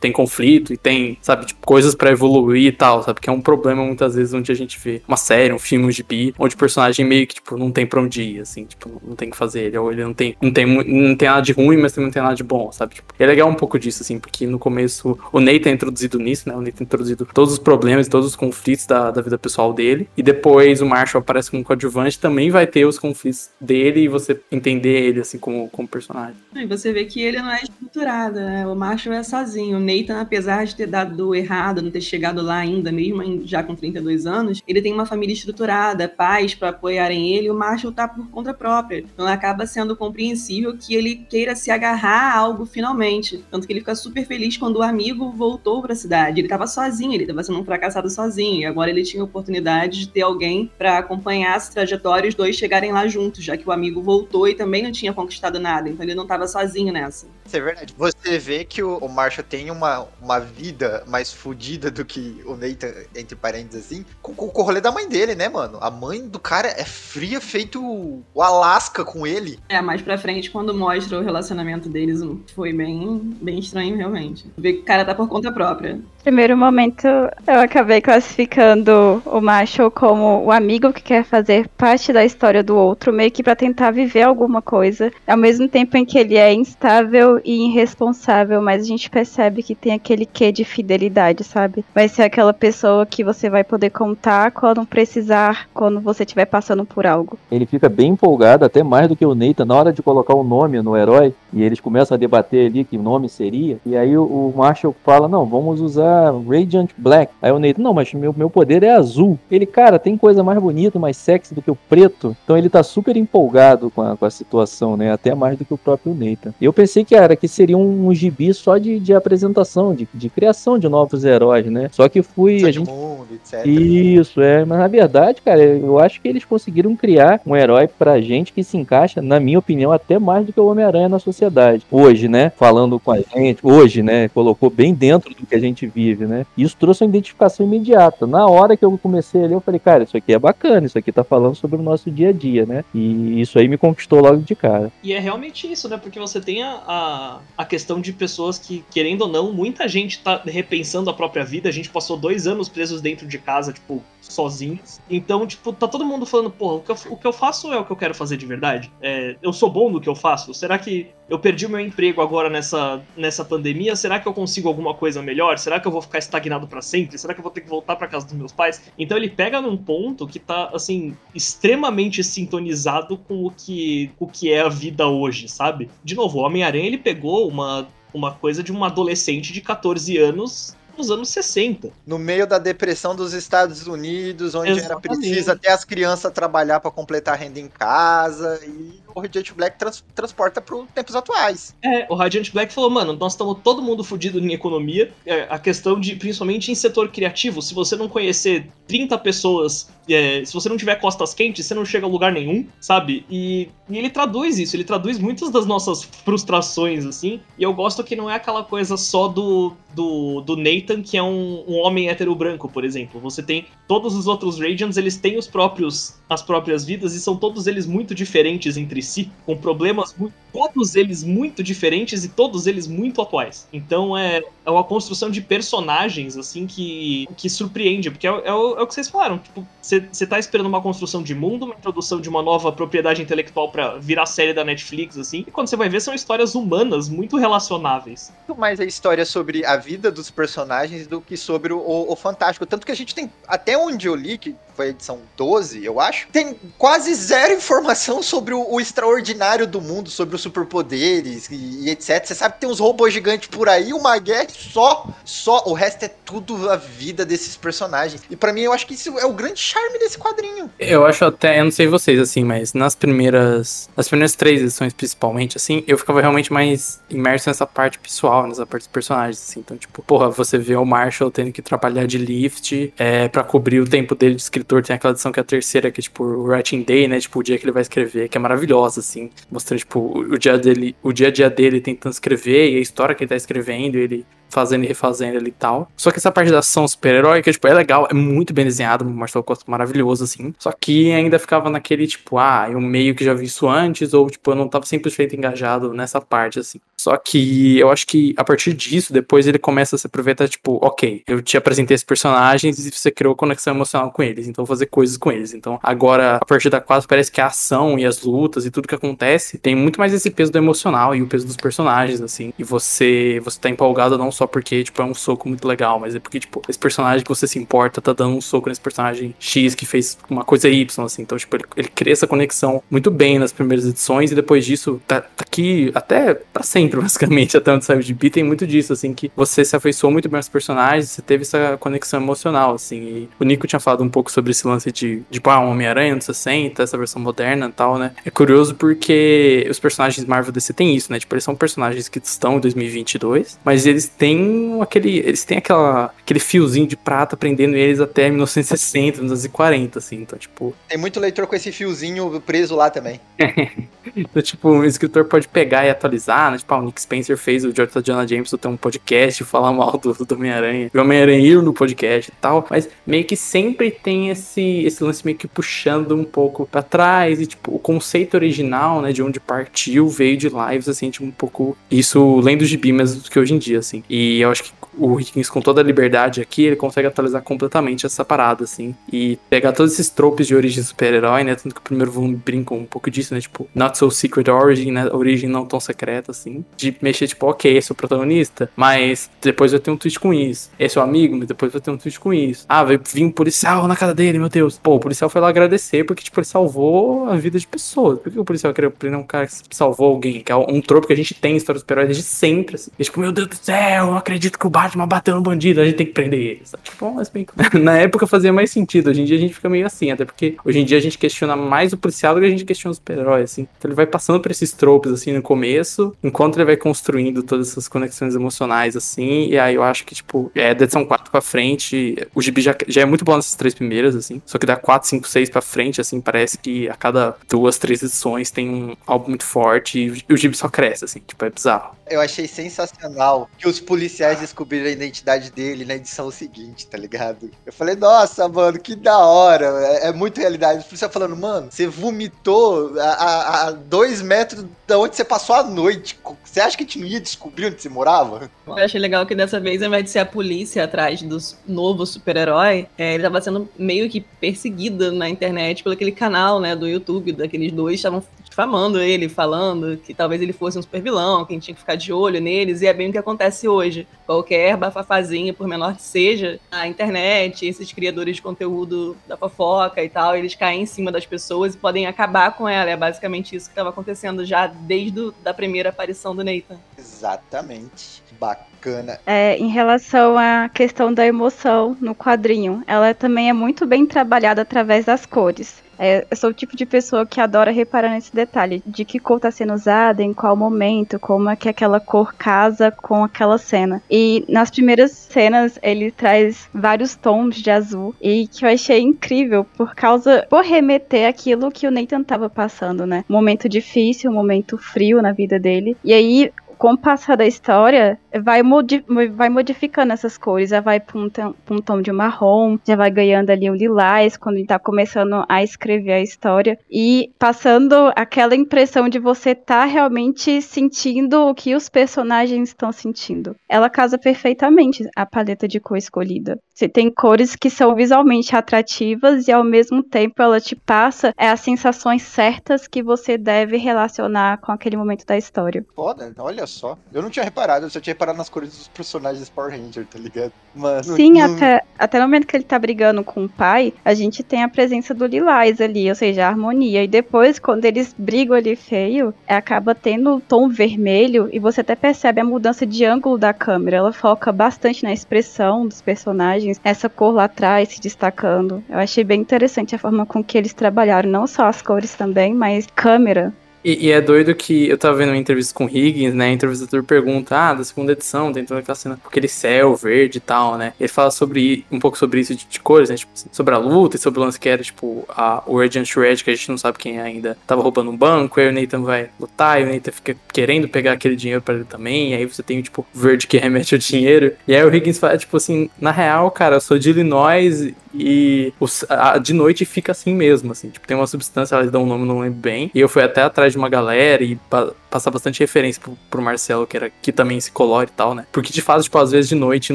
tem conflito e tem, sabe, tipo, coisas para evoluir e tal, sabe? Que é um problema muitas vezes onde a gente vê uma série, um filme, um gibi, onde o personagem meio que, tipo, não tem pra onde ir, assim, tipo, não tem o que fazer. Ele, ou ele não tem, não tem, não tem nada de ruim, mas também não tem nada de bom, sabe? Tipo, é legal um pouco disso, assim, porque no começo o Nathan é introduzido nisso, né? O Nathan é introduzido todos os problemas, todos os conflitos da, da vida pessoal dele, e depois o Marshall aparece como coadjuvante, também vai ter os conflitos dele e você entender ele, assim, como, como personagem. E você vê que ele não é estruturado, né? O Marshall é sozinho. O Nathan, apesar de ter dado errado, não ter chegado lá ainda, mesmo já com 32 anos, ele tem uma família estruturada, pais para apoiarem ele, o Marshall tá por conta própria. Então acaba sendo compreensível que ele queira se agarrar a algo finalmente. Tanto que ele fica super feliz quando o amigo voltou para a cidade. Ele tava sozinho, ele tava sendo um fracassado sozinho, e agora ele tinha a oportunidade de ter alguém para acompanhar essa trajetória e os dois chegarem lá juntos, já que o amigo voltou e também não tinha conquistado nada, então ele não estava sozinho nessa. Isso é verdade. Você vê que o, o Marshall tem uma, uma vida mais fodida do que o Nathan, entre parênteses assim, com, com, o rolê da mãe dele, né, mano? A mãe do cara é fria, feito o Alasca com ele. É, mais pra frente, quando mostra o relacionamento deles, foi bem, bem estranho, realmente. Ver que o cara tá por conta própria. Primeiro momento, eu acabei classificando o Marshall como o amigo que quer fazer parte da história do outro, meio que para tentar viver alguma coisa, ao mesmo tempo em que ele é instável e irresponsável, mas a gente percebe que tem aquele quê de fidelidade, sabe? Vai ser aquela pessoa que você vai poder contar quando precisar, quando você estiver passando por algo. Ele fica bem empolgado, até mais do que o Nathan, na hora de colocar o um nome no herói, e eles começam a debater ali que nome seria, e aí o, Marshall fala, não, vamos usar Radiant Black. Aí o Nathan, não, mas meu, meu poder é azul. Ele, cara, tem coisa mais bonita, mais sexy do que o preto. Então ele tá super empolgado com a, com a situação, né? Até mais do que o próprio Nathan. Eu pensei que era que seria um, um gibi só de, de apresentação, de, de criação de novos heróis, né? Só que fui. A gente... mundo, etc. Isso, é. Mas na verdade, cara, eu acho que eles conseguiram criar um herói pra gente que se encaixa, na minha opinião, até mais do que o Homem-Aranha na sociedade. Hoje, né? Falando com a gente, hoje, né? Colocou bem dentro do que a gente vive, né? Isso trouxe uma identificação imediata. Na hora que eu comecei a ler, eu falei, cara, isso aqui é bacana, isso aqui tá falando sobre o nosso dia a dia, né? E isso aí me conquistou logo de cara. E é realmente isso, né? Porque você tem a, a a questão de pessoas que, querendo ou não, muita gente tá repensando a própria vida. A gente passou dois anos presos dentro de casa, tipo, sozinhos. Então, tipo, tá todo mundo falando, pô, o que eu, o que eu faço é o que eu quero fazer de verdade? É, eu sou bom no que eu faço? Será que eu perdi o meu emprego agora nessa, nessa pandemia? Será que eu consigo alguma coisa melhor? Será que eu vou ficar estagnado para sempre? Será que eu vou ter que voltar para casa dos meus pais? Então ele pega num ponto que tá, assim, extremamente sintonizado com o que, o que é a vida hoje, sabe? De novo, o Homem-Aranha ele pegou uma uma coisa de uma adolescente de 14 anos nos anos 60. No meio da depressão dos Estados Unidos, onde era Exatamente. preciso até as crianças trabalhar para completar a renda em casa, e o Radiant Black trans- transporta para os tempos atuais. É, o Radiant Black falou, mano, nós estamos todo mundo fudido em economia. É, a questão de, principalmente em setor criativo, se você não conhecer 30 pessoas, é, se você não tiver costas quentes, você não chega a lugar nenhum, sabe? E, e ele traduz isso, ele traduz muitas das nossas frustrações, assim. E eu gosto que não é aquela coisa só do, do, do Nathan, que é um, um homem hétero branco, por exemplo. Você tem todos os outros Radiants, eles têm os próprios, as próprias vidas e são todos eles muito diferentes entre si, com problemas muito, todos eles muito diferentes e todos eles muito atuais. Então é, é uma construção de personagens assim que, que surpreende, porque é, é o, é o que vocês falaram. Tipo, você tá esperando uma construção de mundo, uma introdução de uma nova propriedade intelectual pra virar série da Netflix, assim, e quando você vai ver são histórias humanas muito relacionáveis. Muito mais a história sobre a vida dos personagens do que sobre o, o Fantástico. Tanto que a gente tem, até onde eu li, que foi a edição 12, eu acho, tem quase zero informação sobre o, o extraordinário do mundo, sobre os superpoderes e, e etc. Você sabe que tem uns robôs gigantes por aí, uma guerra só, só. O resto é tudo a vida desses personagens. E pra mim, eu acho que isso é o grande charme desse quadrinho. Eu acho até, eu não sei vocês assim, mas nas primeiras, nas primeiras três edições principalmente, assim, eu ficava realmente mais imerso nessa parte pessoal, nessa parte dos personagens, assim. Então, tipo, porra, você vê o Marshall tendo que trabalhar de lift é, para cobrir o tempo dele de escritor. Tem aquela edição que é a terceira, que é tipo o Writing Day, né? Tipo, o dia que ele vai escrever, que é maravilhosa, assim. Mostrando, tipo, o, dia dele, o dia a dia dele tentando escrever e a história que ele tá escrevendo, ele fazendo e refazendo ali e tal. Só que essa parte da ação super-heróica, tipo, é legal, é muito bem desenhado, o Marcelo Costa é maravilhoso, assim. Só que ainda ficava naquele, tipo, ah, eu meio que já vi isso antes, ou, tipo, eu não tava 100% engajado nessa parte, assim. Só que eu acho que a partir disso, depois ele começa a se aproveitar, tipo, ok, eu te apresentei esses personagens e você criou conexão emocional com eles, então vou fazer coisas com eles. Então, agora, a partir da 4, parece que a ação e as lutas e tudo que acontece tem muito mais esse peso do emocional e o peso dos personagens, assim. E você, você tá empolgado não só porque, tipo, é um soco muito legal, mas é porque, tipo, esse personagem que você se importa tá dando um soco nesse personagem X que fez uma coisa Y, assim. Então, tipo, ele, ele cria essa conexão muito bem nas primeiras edições e depois disso tá, tá aqui até pra sempre, basicamente, até onde saiu de B, tem muito disso, assim, que você se afeiçoou muito bem aos personagens, você teve essa conexão emocional, assim. E o Nico tinha falado um pouco sobre esse lance de, de pá, um Homem-Aranha nos 60, essa versão moderna e tal, né? É curioso porque os personagens Marvel DC têm isso, né? Tipo, eles são personagens que estão em 2022, mas eles têm aquele, eles têm aquela, aquele fiozinho de prata prendendo eles até 1960, 1940, assim. Então, tipo, Tem muito leitor com esse fiozinho preso lá também. então, tipo, o escritor pode pegar e atualizar, né? Tipo, ah, o Nick Spencer fez o Jonathan Jonah Jameson ter um podcast, falar mal do, do Homem-Aranha, o Homem-Aranha ir no podcast e tal, mas meio que sempre tem esse, esse lance meio que puxando um pouco pra trás, e tipo, o conceito original, né, de onde partiu, veio de lives, assim, tipo, um pouco isso lendo gibi mesmo do que hoje em dia, assim. E eu acho que o Higgins, com toda a liberdade aqui, ele consegue atualizar completamente essa parada, assim, e pegar todos esses tropes de origem super-herói, né, tanto que o primeiro volume brinca um pouco disso, né, tipo, Not So Secret Origin, né, origem não tão secreta, assim, de mexer, tipo, ok, esse é o protagonista, mas depois vai ter um twist com isso, esse é o amigo, mas depois vai ter um twist com isso, ah, vai vir um policial na casa dele, meu Deus, pô, o policial foi lá agradecer porque, tipo, ele salvou a vida de pessoas, por que o policial queria prender um cara que salvou alguém, que é um tropo que a gente tem em histórias super-heróis desde sempre, assim, e, tipo, meu Deus do céu, eu não acredito que o Batman bateu no bandido, a gente tem que prender ele, sabe? Tipo, mas bem, na época fazia mais sentido, hoje em dia a gente fica meio assim, até porque hoje em dia a gente questiona mais o policial do que a gente questiona o super-herói, assim. Então ele vai passando por esses tropes, assim, no começo, enquanto ele vai construindo todas essas conexões emocionais, assim, e aí eu acho que, tipo, é da edição 4 pra frente, o gibi já, já é muito bom nessas três primeiras, assim, só que da 4, 5, 6 pra frente, assim, parece que a cada duas, três edições tem um álbum muito forte e, e o gibi só cresce, assim, tipo, é bizarro. Eu achei sensacional que os policiais descobriram a identidade dele na edição seguinte, tá ligado? Eu falei, nossa, mano, que da hora. É, é muito realidade. Os policiais falando, mano, você vomitou a, a- a dois metros da onde você passou a noite. Você acha que a gente não ia descobrir onde você morava? Eu achei legal que dessa vez, ao invés de ser a polícia atrás do novo super-herói, é, ele tava sendo meio que perseguido na internet pelo aquele canal, né, do YouTube, daqueles dois estavam difamando ele, falando que talvez ele fosse um super vilão, que a gente tinha que ficar de olho neles, e é bem o que acontece hoje. Qualquer bafafazinha, por menor que seja, a internet, esses criadores de conteúdo da fofoca e tal, eles caem em cima das pessoas e podem acabar com ela. É basicamente isso que estava acontecendo já desde a primeira aparição do Nathan. Exatamente. Bacana. É, em relação à questão da emoção no quadrinho, ela também é muito bem trabalhada através das cores. É, eu sou o tipo de pessoa que adora reparar nesse detalhe, de que cor está sendo usada, em qual momento, como é que aquela cor casa com aquela cena. E nas primeiras cenas ele traz vários tons de azul e que eu achei incrível por causa por remeter aquilo que o Nathan estava passando, né? Um momento difícil, um momento frio na vida dele. E aí com o passar da história, vai, modi vai modificando essas cores. Já vai para um, um, tom de marrom, já vai ganhando ali o lilás, quando ele tá começando a escrever a história. E passando aquela impressão de você tá realmente sentindo o que os personagens estão sentindo. Ela casa perfeitamente a paleta de cor escolhida. Você tem cores que são visualmente atrativas e ao mesmo tempo ela te passa é, as sensações certas que você deve relacionar com aquele momento da história. Foda, olha só. Eu não tinha reparado, eu só tinha reparado nas cores dos personagens Power Ranger, tá ligado? Mas, Sim, não... até, até no momento que ele tá brigando com o pai, a gente tem a presença do Lilás ali, ou seja, a harmonia. E depois, quando eles brigam ali feio, acaba tendo o tom vermelho e você até percebe a mudança de ângulo da câmera. Ela foca bastante na expressão dos personagens, essa cor lá atrás se destacando. Eu achei bem interessante a forma com que eles trabalharam, não só as cores também, mas câmera. E, e, é doido que eu tava vendo uma entrevista com o Higgins, né? O entrevistador pergunta, ah, da segunda edição, tem toda aquela cena com aquele céu verde e tal, né? Ele fala sobre um pouco sobre isso de, de cores, né? Tipo, sobre a luta e sobre o lance que era, tipo, a, o Red, que a gente não sabe quem é ainda, tava roubando um banco, aí o Nathan vai lutar, e o Nathan fica querendo pegar aquele dinheiro para ele também, e aí você tem, tipo, o verde que remete ao dinheiro. E aí o Higgins fala, tipo assim, na real, cara, eu sou de Illinois e os, a, de noite fica assim mesmo, assim. Tipo, tem uma substância, elas dão um nome, não lembro bem. E eu fui até atrás de uma galera e pa, passar bastante referência pro, pro Marcelo, que era que também se colore e tal, né? Porque de fato, tipo, às vezes de noite, em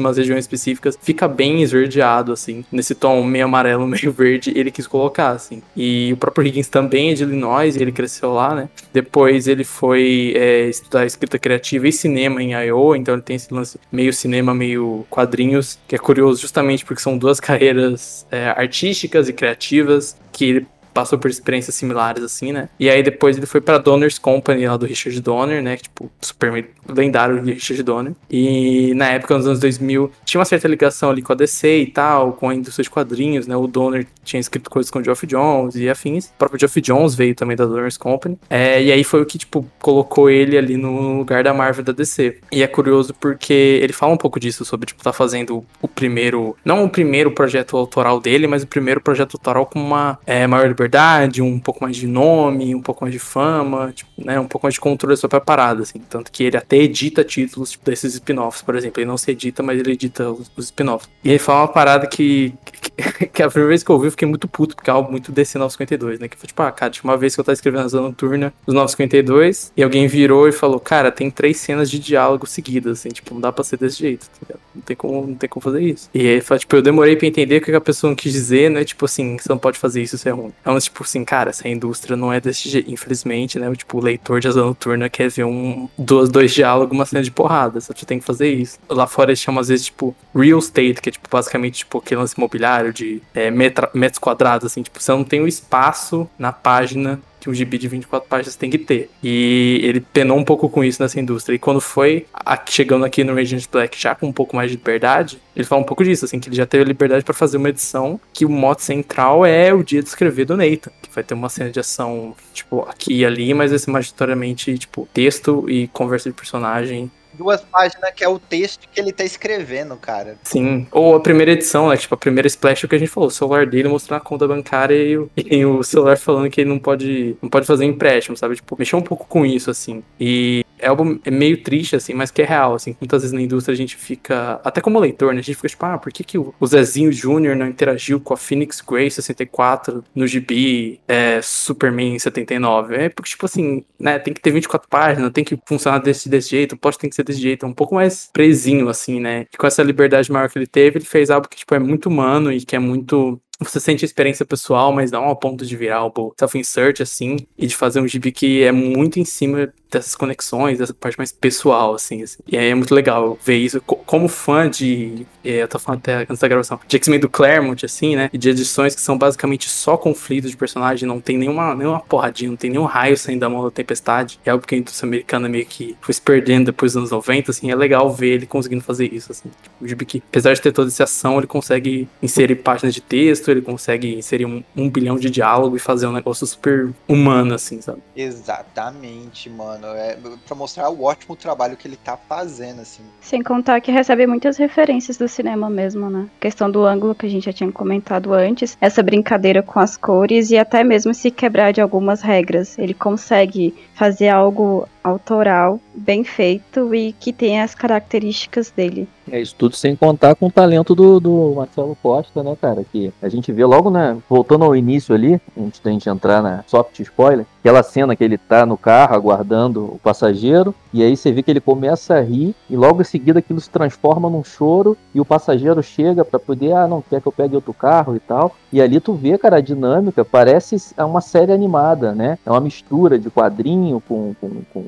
umas regiões específicas, fica bem esverdeado, assim. Nesse tom meio amarelo, meio verde, ele quis colocar, assim. E o próprio Higgins também é de Illinois, ele cresceu lá, né? Depois ele foi é, estudar escrita criativa e cinema em Iowa, então ele tem esse lance meio cinema, meio quadrinhos, que é curioso justamente porque são duas carreiras é, artísticas e criativas que passou por experiências similares, assim, né? E aí depois ele foi pra Donner's Company, lá do Richard Donner, né? Tipo, super lendário de Richard Donner. E na época, nos anos 2000, tinha uma certa ligação ali com a DC e tal, com a indústria de quadrinhos, né? O Donner tinha escrito coisas com o Geoff Jones e afins. O próprio Geoff Jones veio também da Donner's Company. É, e aí foi o que, tipo, colocou ele ali no lugar da Marvel da DC. E é curioso porque ele fala um pouco disso, sobre, tipo, tá fazendo o primeiro, não o primeiro projeto autoral dele, mas o primeiro projeto autoral com uma é, maior liberdade liberdade, um pouco mais de nome, um pouco mais de fama, tipo, né, um pouco mais de controle sua própria parada, assim. Tanto que ele até edita títulos tipo, desses spin-offs, por exemplo. Ele não se edita, mas ele edita os, os spin-offs. E ele fala uma parada que, que, que, a primeira vez que eu ouvi eu fiquei muito puto, porque é algo muito DC 952, né? Que foi tipo, ah, cara, tinha uma vez que eu tava escrevendo a Zona Noturna dos 952 e alguém virou e falou, cara, tem três cenas de diálogo seguidas, assim, tipo, não dá pra ser desse jeito, tá Não tem como, não tem como fazer isso. E aí, tipo, eu demorei pra entender o que a pessoa quis dizer, né? Tipo assim, você não pode fazer isso, isso é ruim. É um tipo assim, cara, essa indústria não é desse jeito, infelizmente, né? Tipo, o leitor de Asa Noturna quer ver um, dois, dois diálogos, uma cena de porrada, só você tem que fazer isso. Lá fora eles chamam às vezes, tipo, real estate, que é, tipo, basicamente, tipo, aquele lance imobiliário de é, metra, metros quadrados, assim, tipo, você não tem o espaço na página que um gibi de 24 páginas tem que ter. E ele penou um pouco com isso nessa indústria. E quando foi chegando aqui no Radiant Black já com um pouco mais de liberdade, ele fala um pouco disso, assim, que ele já teve liberdade para fazer uma edição que o mote central é o dia de escrever do Nathan, que vai ter uma cena de ação, tipo, aqui e ali, mas vai ser majoritariamente, tipo, texto e conversa de personagem duas páginas que é o texto que ele tá escrevendo, cara. Sim. Ou a primeira edição, né? Tipo, a primeira splash que a gente falou, o celular dele mostrando a conta bancária e o, e o celular falando que ele não pode, não pode fazer empréstimo, sabe? Tipo, mexer um pouco com isso, assim. E é algo é meio triste, assim, mas que é real, assim. Muitas vezes na indústria a gente fica, até como leitor, né? A gente fica tipo, ah, por que, que o Zezinho Jr. não interagiu com a Phoenix Gray 64 no GB é, Superman 79? É porque, tipo assim, né? Tem que ter 24 páginas, tem que funcionar desse, desse jeito, o plot tem que ser desse jeito. É um pouco mais presinho, assim, né? E com essa liberdade maior que ele teve, ele fez algo que, tipo, é muito humano e que é muito você sente a experiência pessoal, mas não ao ponto de virar o self-insert, assim, e de fazer um gibi que é muito em cima dessas conexões, dessa parte mais pessoal, assim, assim. E aí é muito legal ver isso. Como fã de. É, eu tô falando até antes da gravação. De X-Men do Claremont, assim, né? E de edições que são basicamente só conflitos de personagem, não tem nenhuma, nenhuma porradinha, não tem nenhum raio saindo da mão da tempestade. É algo que a indústria americana meio que foi se perdendo depois dos anos 90, assim. É legal ver ele conseguindo fazer isso, assim. Tipo, o gibi que, apesar de ter toda essa ação, ele consegue inserir páginas de texto ele consegue inserir um, um bilhão de diálogo e fazer um negócio super humano, assim, sabe? Exatamente, mano. É pra mostrar o ótimo trabalho que ele tá fazendo, assim. Sem contar que recebe muitas referências do cinema mesmo, né? A questão do ângulo que a gente já tinha comentado antes, essa brincadeira com as cores e até mesmo se quebrar de algumas regras. Ele consegue fazer algo autoral, bem feito e que tem as características dele. É isso tudo sem contar com o talento do, do Marcelo Costa, né, cara? Que a gente vê logo, né? Voltando ao início ali, antes da gente entrar na soft spoiler, aquela cena que ele tá no carro aguardando o passageiro, e aí você vê que ele começa a rir, e logo em seguida aquilo se transforma num choro, e o passageiro chega para poder, ah, não quer que eu pegue outro carro e tal. E ali tu vê, cara, a dinâmica parece uma série animada, né? É uma mistura de quadrinho com, com, com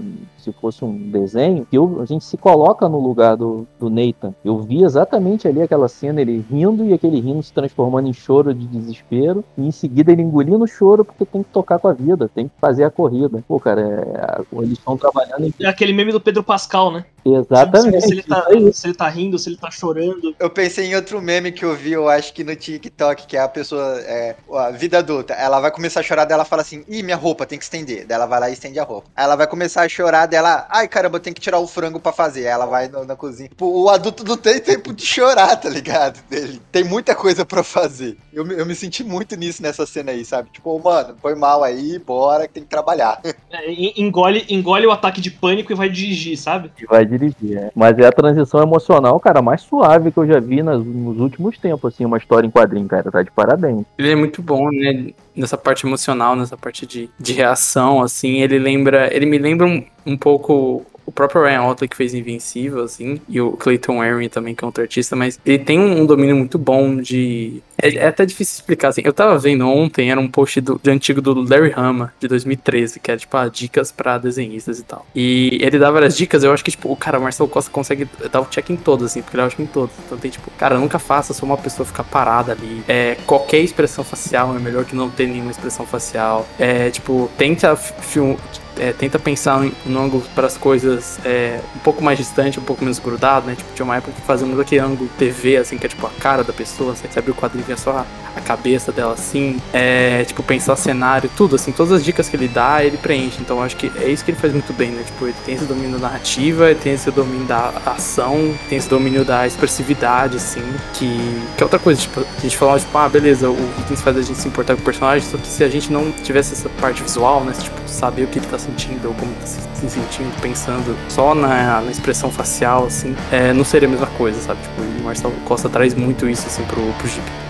se fosse um desenho, que eu, a gente se coloca no lugar do, do Nathan. Eu vi exatamente ali aquela cena, ele rindo e aquele rindo se transformando em choro de desespero, e em seguida ele engolindo o choro porque tem que tocar com a vida, tem que fazer a corrida. Pô, cara, é, eles estão trabalhando em... É aquele meme do Pedro Pascal, né? Exatamente. Se ele, tá, se ele tá rindo, se ele tá chorando. Eu pensei em outro meme que eu vi, eu acho que no TikTok, que é a pessoa, é, a vida adulta, ela vai começar a chorar, dela fala assim, ih, minha roupa tem que estender. Daí ela vai lá e estende a roupa. Aí ela vai começar a chorar, dela, ai caramba, tem que tirar o frango pra fazer. Aí ela vai na, na cozinha. Tipo, o adulto não tem tempo de chorar, tá ligado? Ele tem muita coisa pra fazer. Eu, eu me senti muito nisso nessa cena aí, sabe? Tipo, mano, foi mal aí, bora, que tem que trabalhar. É, engole, engole o ataque de pânico e vai dirigir, sabe? E vai dirigir, é. Mas é a transição emocional, cara, mais suave que eu já vi nas, nos últimos tempos, assim, uma história em quadrinho, cara. Tá de parabéns. Ele é muito bom, né? Nessa parte emocional, nessa parte de, de reação, assim. Ele lembra. Ele me lembra um, um pouco o próprio Ryan Otley que fez Invencível, assim, e o Clayton Waring também, que é outro artista, mas ele tem um, um domínio muito bom de. É, é, até difícil explicar, assim. Eu tava vendo ontem, era um post do, de antigo do Larry Hama, de 2013, que era, tipo, ah, dicas pra desenhistas e tal. E ele dá várias dicas, eu acho que, tipo, o cara, o Marcelo Costa consegue dar o check em todos, assim, porque ele acha em todos. Então tem, tipo, cara, nunca faça só uma pessoa ficar parada ali. É, qualquer expressão facial é melhor que não ter nenhuma expressão facial. É, tipo, tenta film, é, tenta pensar em um ângulo para as coisas é, um pouco mais distante, um pouco menos grudado, né? Tipo, tinha uma época que fazia muito aquele ângulo TV, assim, que é tipo a cara da pessoa, assim, você abre o quadrinho e só a, a, cabeça dela, assim. É, tipo, pensar cenário, tudo, assim, todas as dicas que ele dá, ele preenche. Então, acho que é isso que ele faz muito bem, né? Tipo, ele tem esse domínio da narrativa, ele tem esse domínio da ação, tem esse domínio da expressividade, assim, que, que é outra coisa, tipo, a gente falava, tipo, ah, beleza, o Vikings faz a gente se importar com o personagem, só que se a gente não tivesse essa parte visual, né? Tipo, saber o que ele tá sentindo ou como tá se, se sentindo, pensando só na, na expressão facial, assim, é, não seria a mesma coisa, sabe? Tipo, o Marcelo Costa traz muito isso, assim, pro, pro Jeep.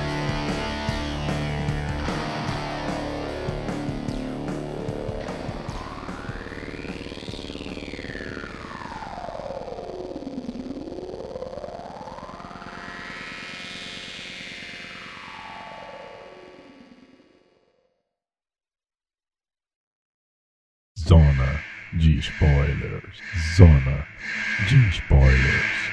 De spoilers. Zona de spoilers.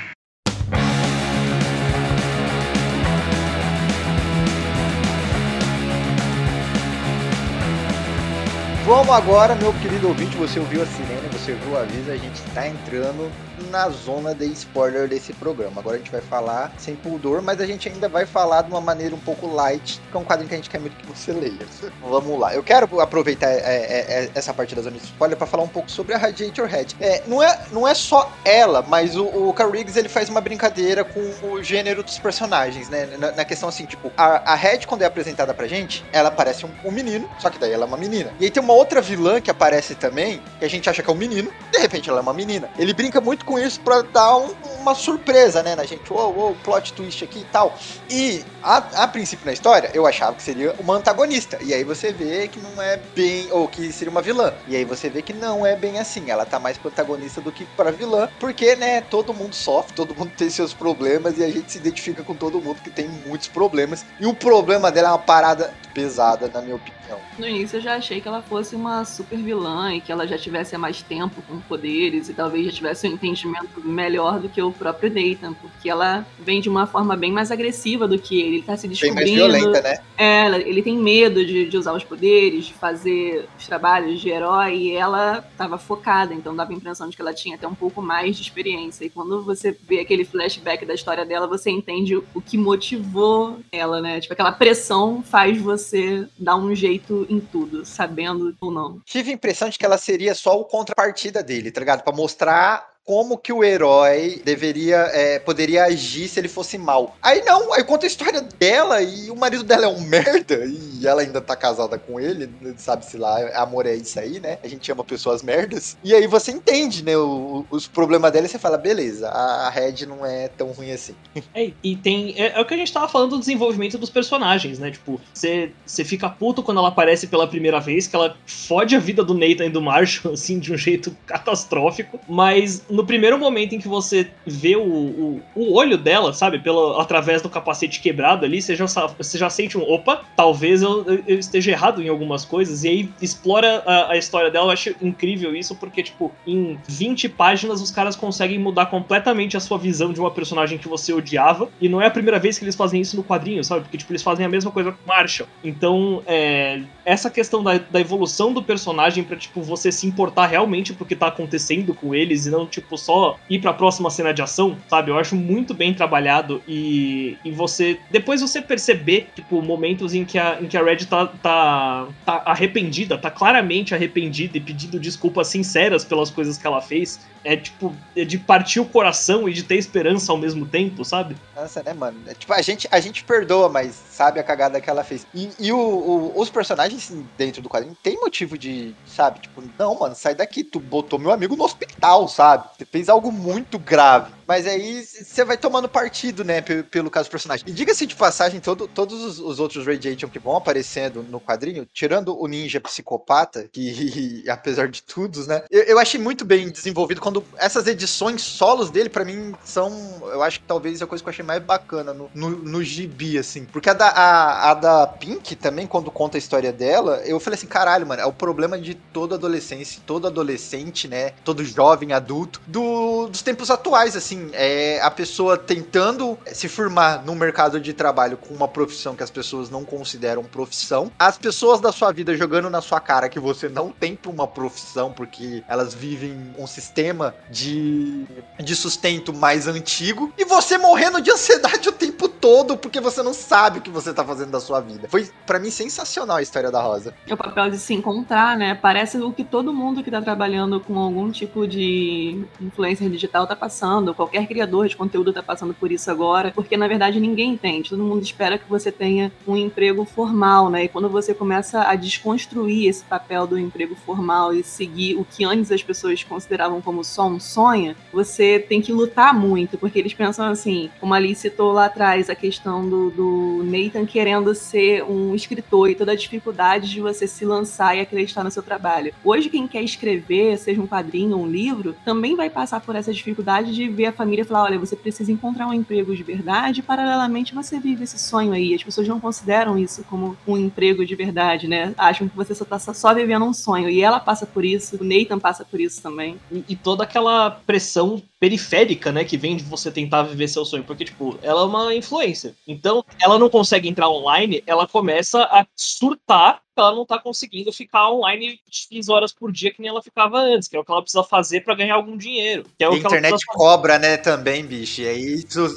Vamos agora, meu querido ouvinte, você ouviu a sirene, você ouviu o aviso, a gente está entrando na zona de spoiler desse programa. Agora a gente vai falar sem pudor, mas a gente ainda vai falar de uma maneira um pouco light, que é um quadrinho que a gente quer muito que você leia. Vamos lá. Eu quero aproveitar é, é, é, essa parte da zona de spoiler para falar um pouco sobre a Radiator Head. É, não, é, não é só ela, mas o, o Carl Riggs ele faz uma brincadeira com o gênero dos personagens, né? Na, na questão assim, tipo, a, a Red, quando é apresentada pra gente, ela parece um, um menino, só que daí ela é uma menina. E aí tem uma outra vilã que aparece também, que a gente acha que é um menino, de repente ela é uma menina. Ele brinca muito com isso pra dar um- uma surpresa, né, na gente. Uou, uou, plot twist aqui e tal. E a, a princípio na história, eu achava que seria uma antagonista. E aí você vê que não é bem. Ou que seria uma vilã. E aí você vê que não é bem assim. Ela tá mais protagonista do que pra vilã. Porque, né, todo mundo sofre, todo mundo tem seus problemas. E a gente se identifica com todo mundo que tem muitos problemas. E o problema dela é uma parada pesada, na minha opinião. No início eu já achei que ela fosse uma super vilã e que ela já tivesse há mais tempo com poderes e talvez já tivesse um entendimento melhor do que o próprio Nathan, porque ela vem de uma forma bem mais agressiva do que ele. Ele tá se Bem mais descobrindo. violenta, né? É, ela- ele tem medo de, de usar os poderes, de fazer os trabalhos de herói, e ela estava focada, então dava a impressão de que ela tinha até um pouco mais de experiência. E quando você vê aquele flashback da história dela, você entende o que motivou ela, né? Tipo, aquela pressão faz você dar um jeito em tudo, sabendo ou não. Tive a impressão de que ela seria só o contrapartida dele, tá ligado? Pra mostrar como que o herói deveria, é, poderia agir se ele fosse mal. Aí não, aí conta a história dela e o marido dela é um merda e ela ainda tá casada com ele, sabe-se lá, amor é isso aí, né? A gente ama pessoas merdas. E aí você entende, né, o- os problemas dela e você fala, beleza, a Red não é tão ruim assim. É, e tem. É, é o que a gente tava falando do desenvolvimento dos personagens, né? Tipo, você fica puto quando ela aparece pela primeira vez, que ela fode a vida do Nathan e do Marshall, assim, de um jeito catastrófico. Mas no primeiro momento em que você vê o, o, o olho dela, sabe, pelo, através do capacete quebrado ali, você já, você já sente um. Opa, talvez eu, eu- esteja errado em algumas coisas. E aí explora a, a história dela. Eu acho incrível isso, porque, tipo, em 20 páginas os caras conseguem mudar completamente a sua visão de uma personagem que você odiava. E não é a primeira vez que eles fazem isso no quadrinho, sabe? Porque, tipo, eles fazem a mesma coisa com Marshall. Então, é, essa questão da, da evolução do personagem pra, tipo, você se importar realmente pro que tá acontecendo com eles e não, tipo, só ir pra próxima cena de ação, sabe? Eu acho muito bem trabalhado e, e você. Depois você perceber, tipo, momentos em que a, em que a Red tá, tá, tá arrependida, tá claramente arrependida e pedindo desculpas sinceras pelas coisas que ela fez. É, tipo, é de partir o coração e de ter esperança ao mesmo tempo, sabe? Nossa, né, mano? É, tipo, a gente, a gente perdoa, mas sabe a cagada que ela fez. E, e o, o- os personagens dentro do quadrinho tem motivo de, sabe? Tipo, não, mano, sai daqui. Tu botou meu amigo no hospital, sabe? Fez algo muito grave. Mas aí você vai tomando partido, né, pe- pelo, caso do personagem. E diga-se de passagem, todo- todos os, os outros Radiation que vão aparecendo no quadrinho, tirando o ninja psicopata, que apesar de tudo, né, eu, eu achei muito bem desenvolvido quando essas edições solos dele, pra mim, são, eu acho que talvez a coisa que eu achei mais bacana no, no, no gibi, assim. Porque a da, a, a da Pink também, quando conta a história dela, eu falei assim, caralho, mano, é o problema de toda adolescência, todo adolescente, né, todo jovem, adulto, do, dos tempos atuais, assim, é a pessoa tentando se firmar no mercado de trabalho com uma profissão que as pessoas não consideram profissão, as pessoas da sua vida jogando na sua cara que você não tem pra uma profissão, porque elas vivem um sistema de, de sustento mais antigo, e você morrendo de ansiedade o tempo todo, porque você não sabe o que você tá fazendo da sua vida. Foi, pra mim, sensacional a história da Rosa. É o papel de se encontrar, né? Parece o que todo mundo que tá trabalhando com algum tipo de influencer digital tá passando, qualquer criador de conteúdo tá passando por isso agora, porque na verdade ninguém entende. Todo mundo espera que você tenha um emprego formal, né? E quando você começa a desconstruir esse papel do emprego formal e seguir o que antes as pessoas consideravam como só um sonho, você tem que lutar muito, porque eles pensam assim, como a Alice citou lá atrás, a questão do, do Nathan querendo ser um escritor e toda a dificuldade de você se lançar e acreditar no seu trabalho. Hoje, quem quer escrever, seja um quadrinho ou um livro, também vai passar por essa dificuldade de ver a família falar: olha, você precisa encontrar um emprego de verdade e, paralelamente, você vive esse sonho aí. As pessoas não consideram isso como um emprego de verdade, né? Acham que você só tá só vivendo um sonho. E ela passa por isso, o Nathan passa por isso também. E, e toda aquela pressão periférica, né, que vem de você tentar viver seu sonho. Porque, tipo, ela é uma influencer. Então, ela não consegue entrar online, ela começa a surtar que ela não tá conseguindo ficar online X horas por dia que nem ela ficava antes, que é o que ela precisa fazer para ganhar algum dinheiro. Que é o E a que ela internet precisa fazer. cobra, né, também, bicho. E aí isso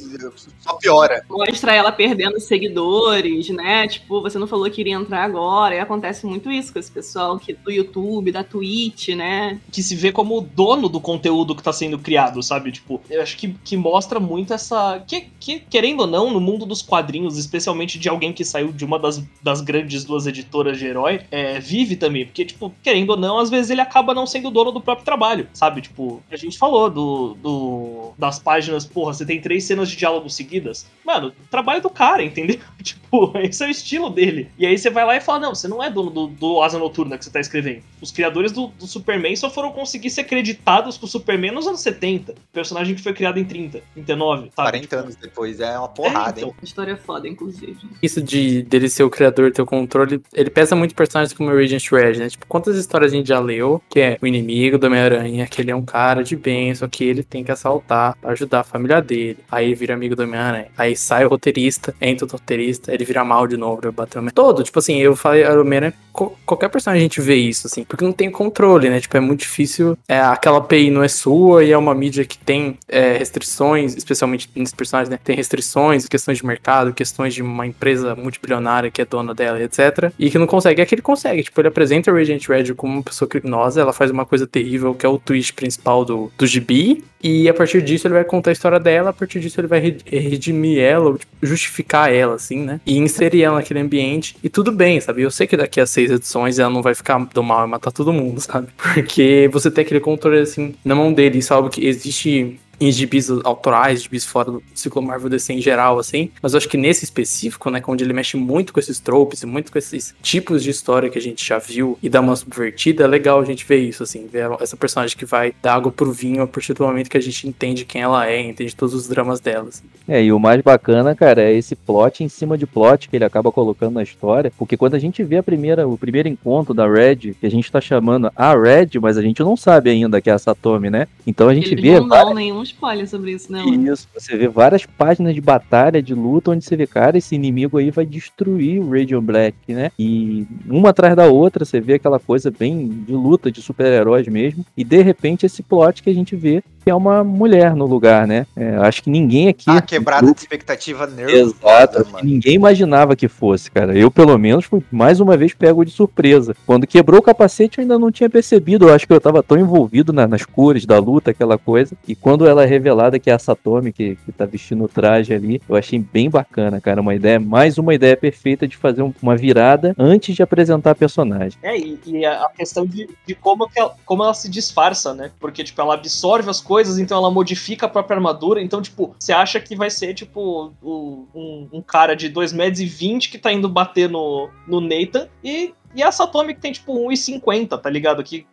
só piora. mostra ela perdendo seguidores, né? Tipo, você não falou que iria entrar agora. E acontece muito isso com esse pessoal que, do YouTube, da Twitch, né? que se vê como dono do conteúdo que tá sendo criado, sabe? Tipo, eu acho que, que mostra muito essa. Que, que, querendo ou não, no mundo dos quadrinhos, especialmente de alguém que saiu de uma das, das grandes duas editoras de herói, é, vive também. Porque, tipo, querendo ou não, às vezes ele acaba não sendo dono do próprio trabalho, sabe? Tipo, a gente falou do, do das páginas, porra, você tem três cenas de diálogo seguidas. Mano, trabalho do cara, entendeu? tipo, esse é o estilo dele. E aí você vai lá e fala, não, você não é dono do, do Asa Noturna que você tá escrevendo. Os criadores do, do Superman só foram conseguir ser creditados com o Superman nos anos 70. Personagem que foi criado em 30, 39, sabe? 40 anos depois, é uma porrada, É, então. hein? História foda, inclusive. Isso de dele ser o criador, ter o controle, ele pesa muito personagens como o Radiant Red, né? Tipo, quantas histórias a gente já leu, que é o inimigo do Homem-Aranha, que ele é um cara de bem, só que ele tem que assaltar pra ajudar a família dele. Aí ele vira amigo do Homem-Aranha. Aí sai o roteirista, entra o roteirista, ele vira mal de novo, ele bateu no Todo, tipo assim, eu falei, o Homem-Aranha, qualquer personagem a gente vê isso, assim, porque não tem controle, né? Tipo, é muito difícil. É, aquela API não é sua e é uma mídia que tem é, restrições, especialmente nesses personagens, né? Tem restrições, questões de mercado, questões de uma empresa multibilionária que é dona dela, etc. E que não consegue. É que ele consegue. Tipo, ele apresenta a Radiant Red como uma pessoa criminosa, ela faz uma coisa terrível, que é o twist principal do, do gibi. E a partir disso ele vai contar a história dela, a partir disso ele vai re- redimir ela, ou, tipo, justificar ela, assim, né? E inserir ela naquele ambiente. E tudo bem, sabe? Eu sei que daqui a seis edições ela não vai ficar do mal e matar todo mundo, sabe? Porque você tem aquele controle, assim, na mão dele. Isso é que existe existe em gibis autorais, gibis fora do ciclo Marvel DC em geral, assim. Mas eu acho que nesse específico, né, onde ele mexe muito com esses tropes e muito com esses tipos de história que a gente já viu e dá uma subvertida, é legal a gente ver isso, assim, ver essa personagem que vai dar água pro vinho a partir do momento que a gente entende quem ela é, entende todos os dramas dela. assim. É, e o mais bacana, cara, é esse plot em cima de plot que ele acaba colocando na história, porque quando a gente vê a primeira, o primeiro encontro da Red, que a gente tá chamando a Red, mas a gente não sabe ainda que é a Satomi, né? Então a gente Eles vê não dão nenhum spoiler sobre isso, né? Lu? Isso, você vê várias páginas de batalha, de luta, onde você vê, cara, esse inimigo aí vai destruir o Radiant Black, né? E uma atrás da outra, você vê aquela coisa bem de luta, de super-heróis mesmo. E de repente esse plot que a gente vê que é uma mulher no lugar, né? É, acho que ninguém aqui. Ah, quebrada de expectativa nervosa, Exato, ninguém imaginava que fosse, cara. Eu, pelo menos, fui mais uma vez pego de surpresa. Quando quebrou o capacete, eu ainda não tinha percebido. Eu acho que eu tava tão envolvido na- nas cores da luta, aquela coisa. E quando ela é revelada que é a Satomi que, que tá vestindo o traje ali, eu achei bem bacana, cara. Uma ideia, mais uma ideia perfeita de fazer um- uma virada antes de apresentar a personagem. É, e, e a a questão de, de como, que ela, como ela se disfarça, né? Porque, tipo, ela absorve as coisas, então ela modifica a própria armadura. Então, tipo, você acha que vai ser, tipo, um, um cara de 2,20 metros e 20 que tá indo bater no, no Nathan. E, e a Satomi que tem, tipo, 1,50, tá ligado? Que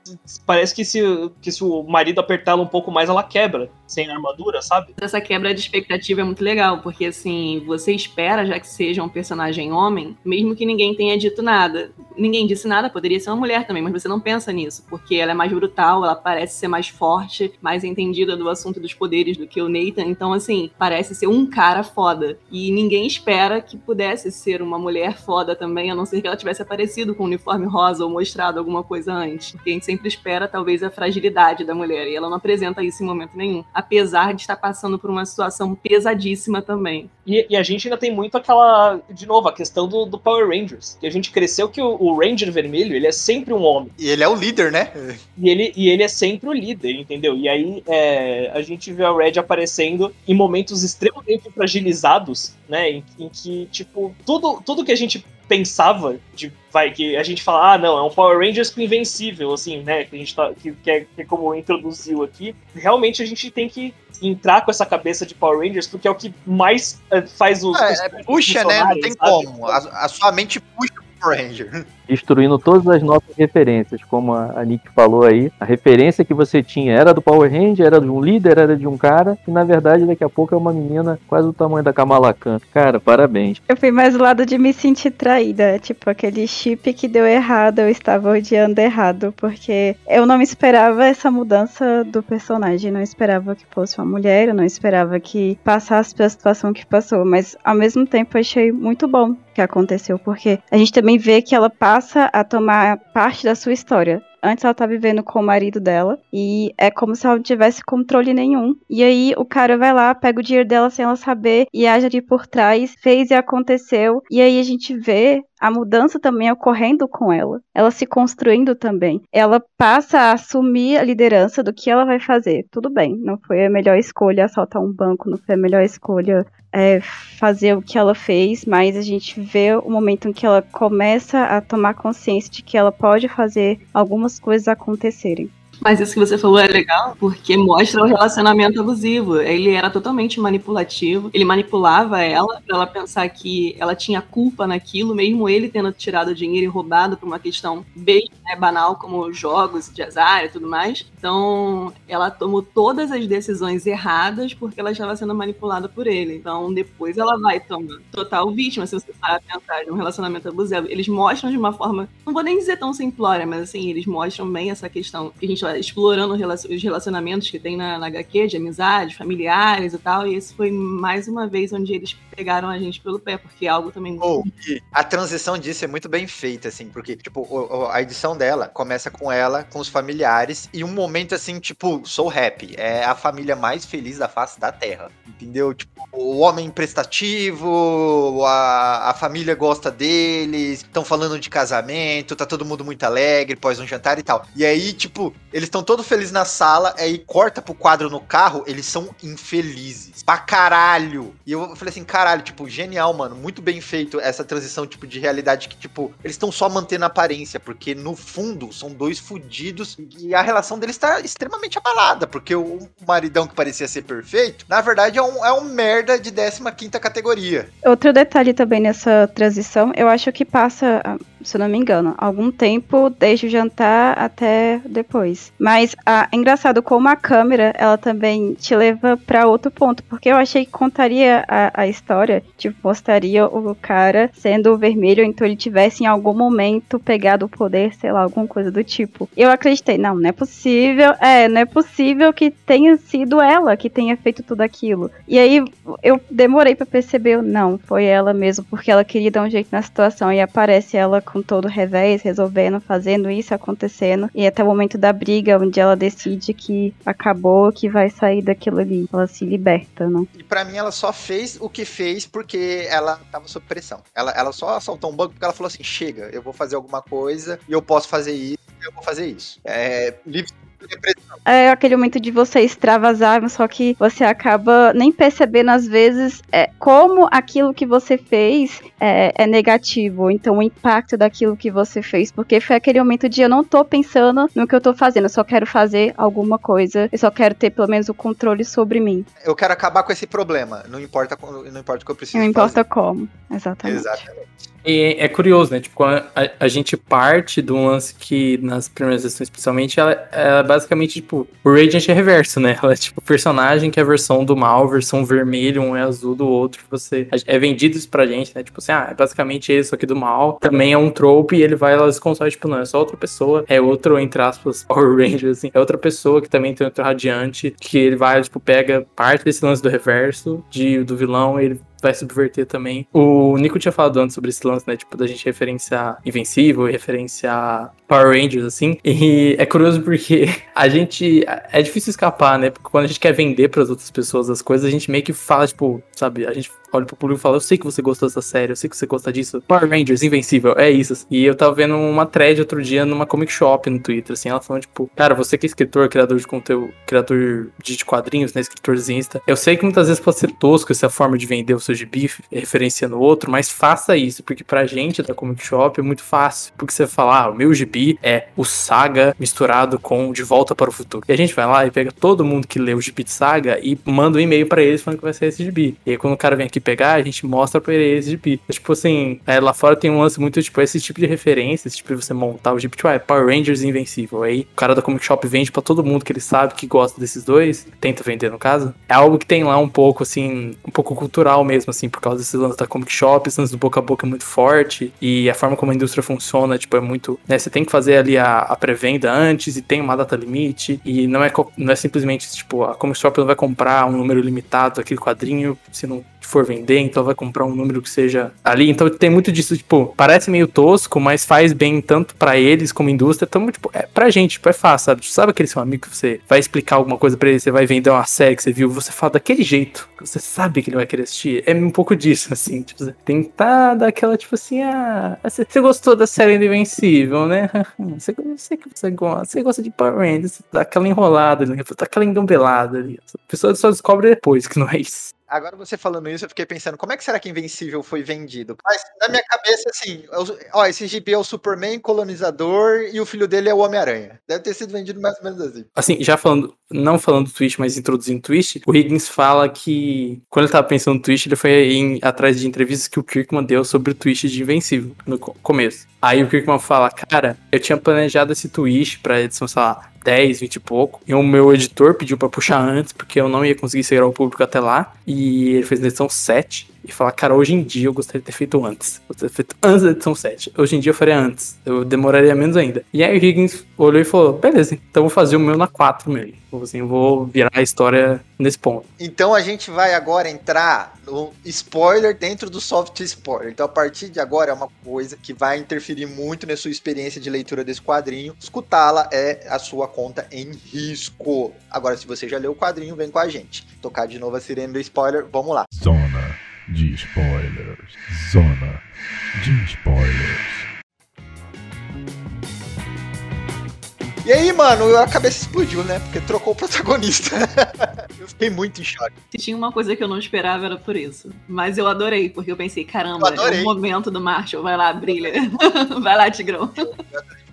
parece que se, que se o marido apertar ela um pouco mais, ela quebra, sem armadura, sabe? Essa quebra de expectativa é muito legal, porque assim, você espera já que seja um personagem homem, mesmo que ninguém tenha dito nada. Ninguém disse nada, poderia ser uma mulher também, mas você não pensa nisso, porque ela é mais brutal, ela parece ser mais forte, mais entendida do assunto dos poderes do que o Nathan, então assim, parece ser um cara foda. E ninguém espera que pudesse ser uma mulher foda também, a não ser que ela tivesse aparecido com um uniforme rosa ou mostrado alguma coisa antes. Porque a gente sempre espera talvez a fragilidade da mulher, e ela não apresenta isso em momento nenhum, apesar de estar passando por uma situação pesadíssima também. E, e a gente ainda tem muito aquela, de novo, a questão do, do Power Rangers. Que a gente cresceu que o, o Ranger vermelho, ele é sempre um homem. E ele é o líder, né? E ele, e ele é sempre o líder, entendeu? E aí é, a gente vê a Red aparecendo em momentos extremamente fragilizados, né? Em, em que, tipo, tudo, tudo que a gente pensava de vai que a gente fala ah não é um Power Rangers com invencível assim né que a gente tá que, que, é, que é como introduziu aqui realmente a gente tem que entrar com essa cabeça de Power Rangers porque é o que mais eh, faz os, É, os é, puxa, né? Não tem sabe? como. A, a sua mente puxa o Power Ranger. Destruindo todas as nossas referências, como a Nick falou aí. A referência que você tinha era do Power Ranger, era de um líder, era de um cara, e na verdade daqui a pouco é uma menina quase do tamanho da Kamala Khan. Cara, parabéns. Eu fui mais do lado de me sentir traída, tipo aquele chip que deu errado, eu estava odiando errado, porque eu não esperava essa mudança do personagem, não esperava que fosse uma mulher, eu não esperava que passasse pela situação que passou, mas ao mesmo tempo achei muito bom que aconteceu, porque a gente também vê que ela passa a tomar parte da sua história. Antes ela tá vivendo com o marido dela e é como se ela não tivesse controle nenhum. E aí o cara vai lá, pega o dinheiro dela sem ela saber e age ali por trás, fez e aconteceu. E aí a gente vê a mudança também ocorrendo com ela, ela se construindo também. Ela passa a assumir a liderança do que ela vai fazer. Tudo bem, não foi a melhor escolha assaltar um banco, não foi a melhor escolha é, fazer o que ela fez, mas a gente vê o momento em que ela começa a tomar consciência de que ela pode fazer algumas coisas acontecerem. Mas isso que você falou é legal, porque mostra o relacionamento abusivo. Ele era totalmente manipulativo. Ele manipulava ela para ela pensar que ela tinha culpa naquilo, mesmo ele tendo tirado dinheiro e roubado por uma questão bem né, banal como jogos de azar e tudo mais. Então, ela tomou todas as decisões erradas porque ela estava sendo manipulada por ele. Então, depois ela vai tomar total vítima, se você sabe pensar de um relacionamento abusivo. Eles mostram de uma forma, não vou nem dizer tão simplória, mas assim, eles mostram bem essa questão que a gente explorando os relacionamentos que tem na, na HQ, de amizade, familiares e tal. E esse foi mais uma vez onde eles pegaram a gente pelo pé, porque é algo também. Oh, a transição disso é muito bem feita, assim, porque, tipo, a edição dela começa com ela, com os familiares, e um momento assim, tipo, sou happy. É a família mais feliz da face da Terra. Entendeu? Tipo, o homem prestativo, a, a família gosta deles, estão falando de casamento, tá todo mundo muito alegre pós um jantar e tal. E aí, tipo, eles estão todos felizes na sala, aí corta pro quadro no carro, eles são infelizes. Pra caralho. E eu falei assim, caralho, tipo, genial, mano. Muito bem feito essa transição, tipo, de realidade que, tipo, eles estão só mantendo a aparência, porque no fundo são dois fudidos e a relação deles tá extremamente abalada, porque o maridão que parecia ser perfeito, na verdade é um, é um merda de 15 quinta categoria. Outro detalhe também nessa transição, eu acho que passa se eu não me engano, algum tempo desde o jantar até depois. Mas ah, é engraçado como a câmera, ela também te leva para outro ponto, porque eu achei que contaria a, a história, tipo, mostraria o cara sendo vermelho, então ele tivesse em algum momento pegado o poder, sei lá, alguma coisa do tipo. Eu acreditei, não, não é possível, é, não é possível que tenha sido ela que tenha feito tudo aquilo. E aí eu demorei para perceber, não, foi ela mesmo, porque ela queria dar um jeito na situação e aparece ela com com todo o revés, resolvendo, fazendo isso, acontecendo. E até o momento da briga, onde ela decide que acabou, que vai sair daquilo ali. Ela se liberta, né? E pra mim, ela só fez o que fez porque ela tava sob pressão. Ela, ela só assaltou um banco porque ela falou assim: chega, eu vou fazer alguma coisa e eu posso fazer isso, eu vou fazer isso. É, livre. É aquele momento de você extravasar, só que você acaba nem percebendo às vezes é, como aquilo que você fez é, é, negativo, então o impacto daquilo que você fez, porque foi aquele momento de eu não tô pensando no que eu tô fazendo, eu só quero fazer alguma coisa, eu só quero ter pelo menos o controle sobre mim. Eu quero acabar com esse problema, não importa, não importa o que eu preciso Não importa fazer. como, exatamente. Exatamente. E é curioso, né? Tipo, a, a, gente parte de um lance que, nas primeiras sessões, especialmente, ela, ela é basicamente, tipo, o Radiant é reverso, né? Ela é tipo personagem que é a versão do mal, versão vermelho, um é azul do outro. Você é vendido isso pra gente, né? Tipo assim, ah, é basicamente isso aqui do mal. Também é um trope e ele vai, elas console, tipo, não, é só outra pessoa. É outro, entre aspas, Power Ranger, assim. É outra pessoa que também tem outro radiante, que ele vai, tipo, pega parte desse lance do reverso de, do vilão, ele vai subverter também. O Nico tinha falado antes sobre esse lance, né? Tipo, da gente referenciar Invencível referenciar Power Rangers, assim. E é curioso porque a gente. É difícil escapar, né? Porque quando a gente quer vender para as outras pessoas as coisas, a gente meio que fala, tipo, sabe? A gente olha pro público e fala: Eu sei que você gostou dessa série, eu sei que você gosta disso. Power Rangers, Invencível, é isso. E eu tava vendo uma thread outro dia numa comic shop no Twitter, assim. Ela falando, tipo, cara, você que é escritor, criador de conteúdo, criador de quadrinhos, né? Escritor zinsta. Eu sei que muitas vezes pode ser tosco essa forma de vender o seu gibi referenciando outro, mas faça isso, porque pra gente da comic shop é muito fácil. Porque você fala, ah, o meu gibi gibi é o Saga misturado com De Volta para o Futuro. E a gente vai lá e pega todo mundo que lê o gibi de Saga e manda um e-mail para eles falando que vai ser esse gibi. E aí quando o cara vem aqui pegar, a gente mostra pra ele esse gibi. É, tipo assim, é, lá fora tem um lance muito, tipo, esse tipo de referência, esse tipo de você montar o gibi, tipo, ah, é Power Rangers Invencível. Aí o cara da Comic Shop vende para todo mundo que ele sabe que gosta desses dois, tenta vender no caso. É algo que tem lá um pouco, assim, um pouco cultural mesmo, assim, por causa desses lances da Comic Shop, esse lance do boca a boca é muito forte e a forma como a indústria funciona, tipo, é muito, né, você tem que fazer ali a, a pré-venda antes e tem uma data limite. E não é, não é simplesmente, tipo, a Comic Shop não vai comprar um número limitado daquele quadrinho se não for vender, então vai comprar um número que seja ali. Então tem muito disso, tipo, parece meio tosco, mas faz bem tanto pra eles como indústria. Então, tipo, é, pra gente, tipo, é fácil, sabe? Sabe aquele seu amigo que você vai explicar alguma coisa pra ele, você vai vender uma série que você viu, você fala daquele jeito, você sabe que ele vai querer assistir. É um pouco disso, assim, tipo, tentar dar aquela, tipo assim, ah, você, gostou da série do Invencível, né? Você, eu sei que você gosta, você gosta de Power Rangers, dá aquela enrolada ali, dá aquela engambelada ali. A pessoa só descobre depois que não é isso. Agora você falando isso, eu fiquei pensando, como é que será que Invencível foi vendido? Mas na minha cabeça, assim, ó, esse gibi é o Superman colonizador e o filho dele é o Homem-Aranha. Deve ter sido vendido mais ou menos assim. Assim, já falando, não falando do Twist, mas introduzindo o Twist, o Higgins fala que quando ele tava pensando no Twist, ele foi em- atrás de entrevistas que o Kirkman deu sobre o Twist de Invencível no co- começo. Aí o Kirkman fala, cara, eu tinha planejado esse Twist pra edição, sei lá, 10, 20 e pouco. E o meu editor pediu pra puxar antes, porque eu não ia conseguir seguir ao público até lá. E ele fez na edição 7. E fala, cara, hoje em dia eu gostaria de ter feito antes. Gostaria de ter feito antes da edição 7. Hoje em dia eu faria antes. Eu demoraria menos ainda. E aí o Higgins olhou e falou: beleza, então eu vou fazer o meu na 4 mesmo. Tipo Assim, eu vou virar a história nesse ponto. Então a gente vai agora entrar no spoiler dentro do soft spoiler. Então a partir de agora é uma coisa que vai interferir muito na sua experiência de leitura desse quadrinho. Escutá-la é a sua conta em risco. Agora, se você já leu o quadrinho, vem com a gente. Tocar de novo a sirene do spoiler, vamos lá. Zona de spoilers. Zona de spoilers. E aí, mano, a cabeça explodiu, né? Porque trocou o protagonista. eu fiquei muito em choque. Se tinha uma coisa que eu não esperava, era por isso. Mas eu adorei, porque eu pensei, caramba, Eu é o momento do Marshall. Vai lá, brilha. vai lá, Tigrão.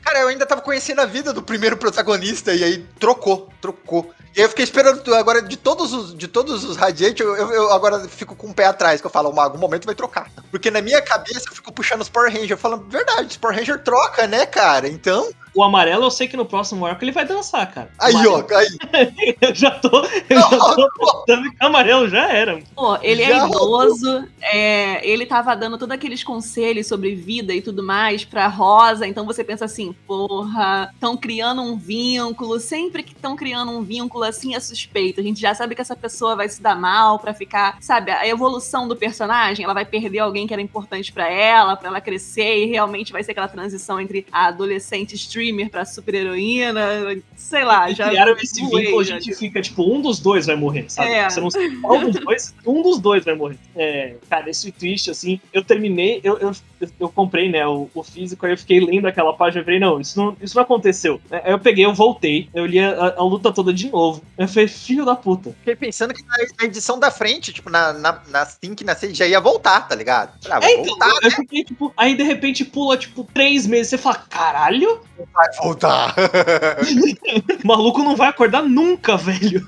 Cara, eu ainda tava conhecendo a vida do primeiro protagonista e aí trocou, trocou. Eu fiquei esperando agora de todos os de todos os Radiant, eu, eu- agora fico com o pé atrás, que eu falo, "Uma- algum momento vai trocar. Porque na minha cabeça eu fico puxando os Power Ranger, falando, verdade, os Power Ranger troca, né, cara? Então, O amarelo eu sei que no próximo arco ele vai dançar, cara. aí, ó, aí. Eu já tô, eu já tô que o amarelo já era. Pô, ele Já é idoso, é, ele tava dando todos aqueles conselhos sobre vida e tudo mais pra Rosa, então você pensa assim, porra, estão criando um vínculo, sempre que estão criando um vínculo assim é suspeito, a gente já sabe que essa pessoa vai se dar mal pra ficar, sabe, a evolução do personagem, ela vai perder alguém que era importante pra ela, pra ela crescer e realmente vai ser aquela transição entre a adolescente streamer pra super heroína, sei lá, E já criaram esse voei, vínculo, a já, gente fica, tipo, um dos dois vai morrer, sabe? É. Você não sabe qual dos dois, um dos dois vai morrer. É, cara, esse twist, assim, eu terminei, eu, eu, eu, comprei, né, o, o físico, aí eu fiquei lendo aquela página e falei, não, isso não, isso não aconteceu. Aí eu peguei, eu voltei, eu li a, a luta toda de novo. Eu falei, filho da puta. Fiquei pensando que na edição da frente, tipo, na, na, na 5 na 6 já ia voltar, tá ligado? Ah, É, então, voltar, eu fiquei, tipo, aí de repente pula, tipo, três meses, você fala, caralho, vai voltar. o maluco não vai acordar nunca, velho.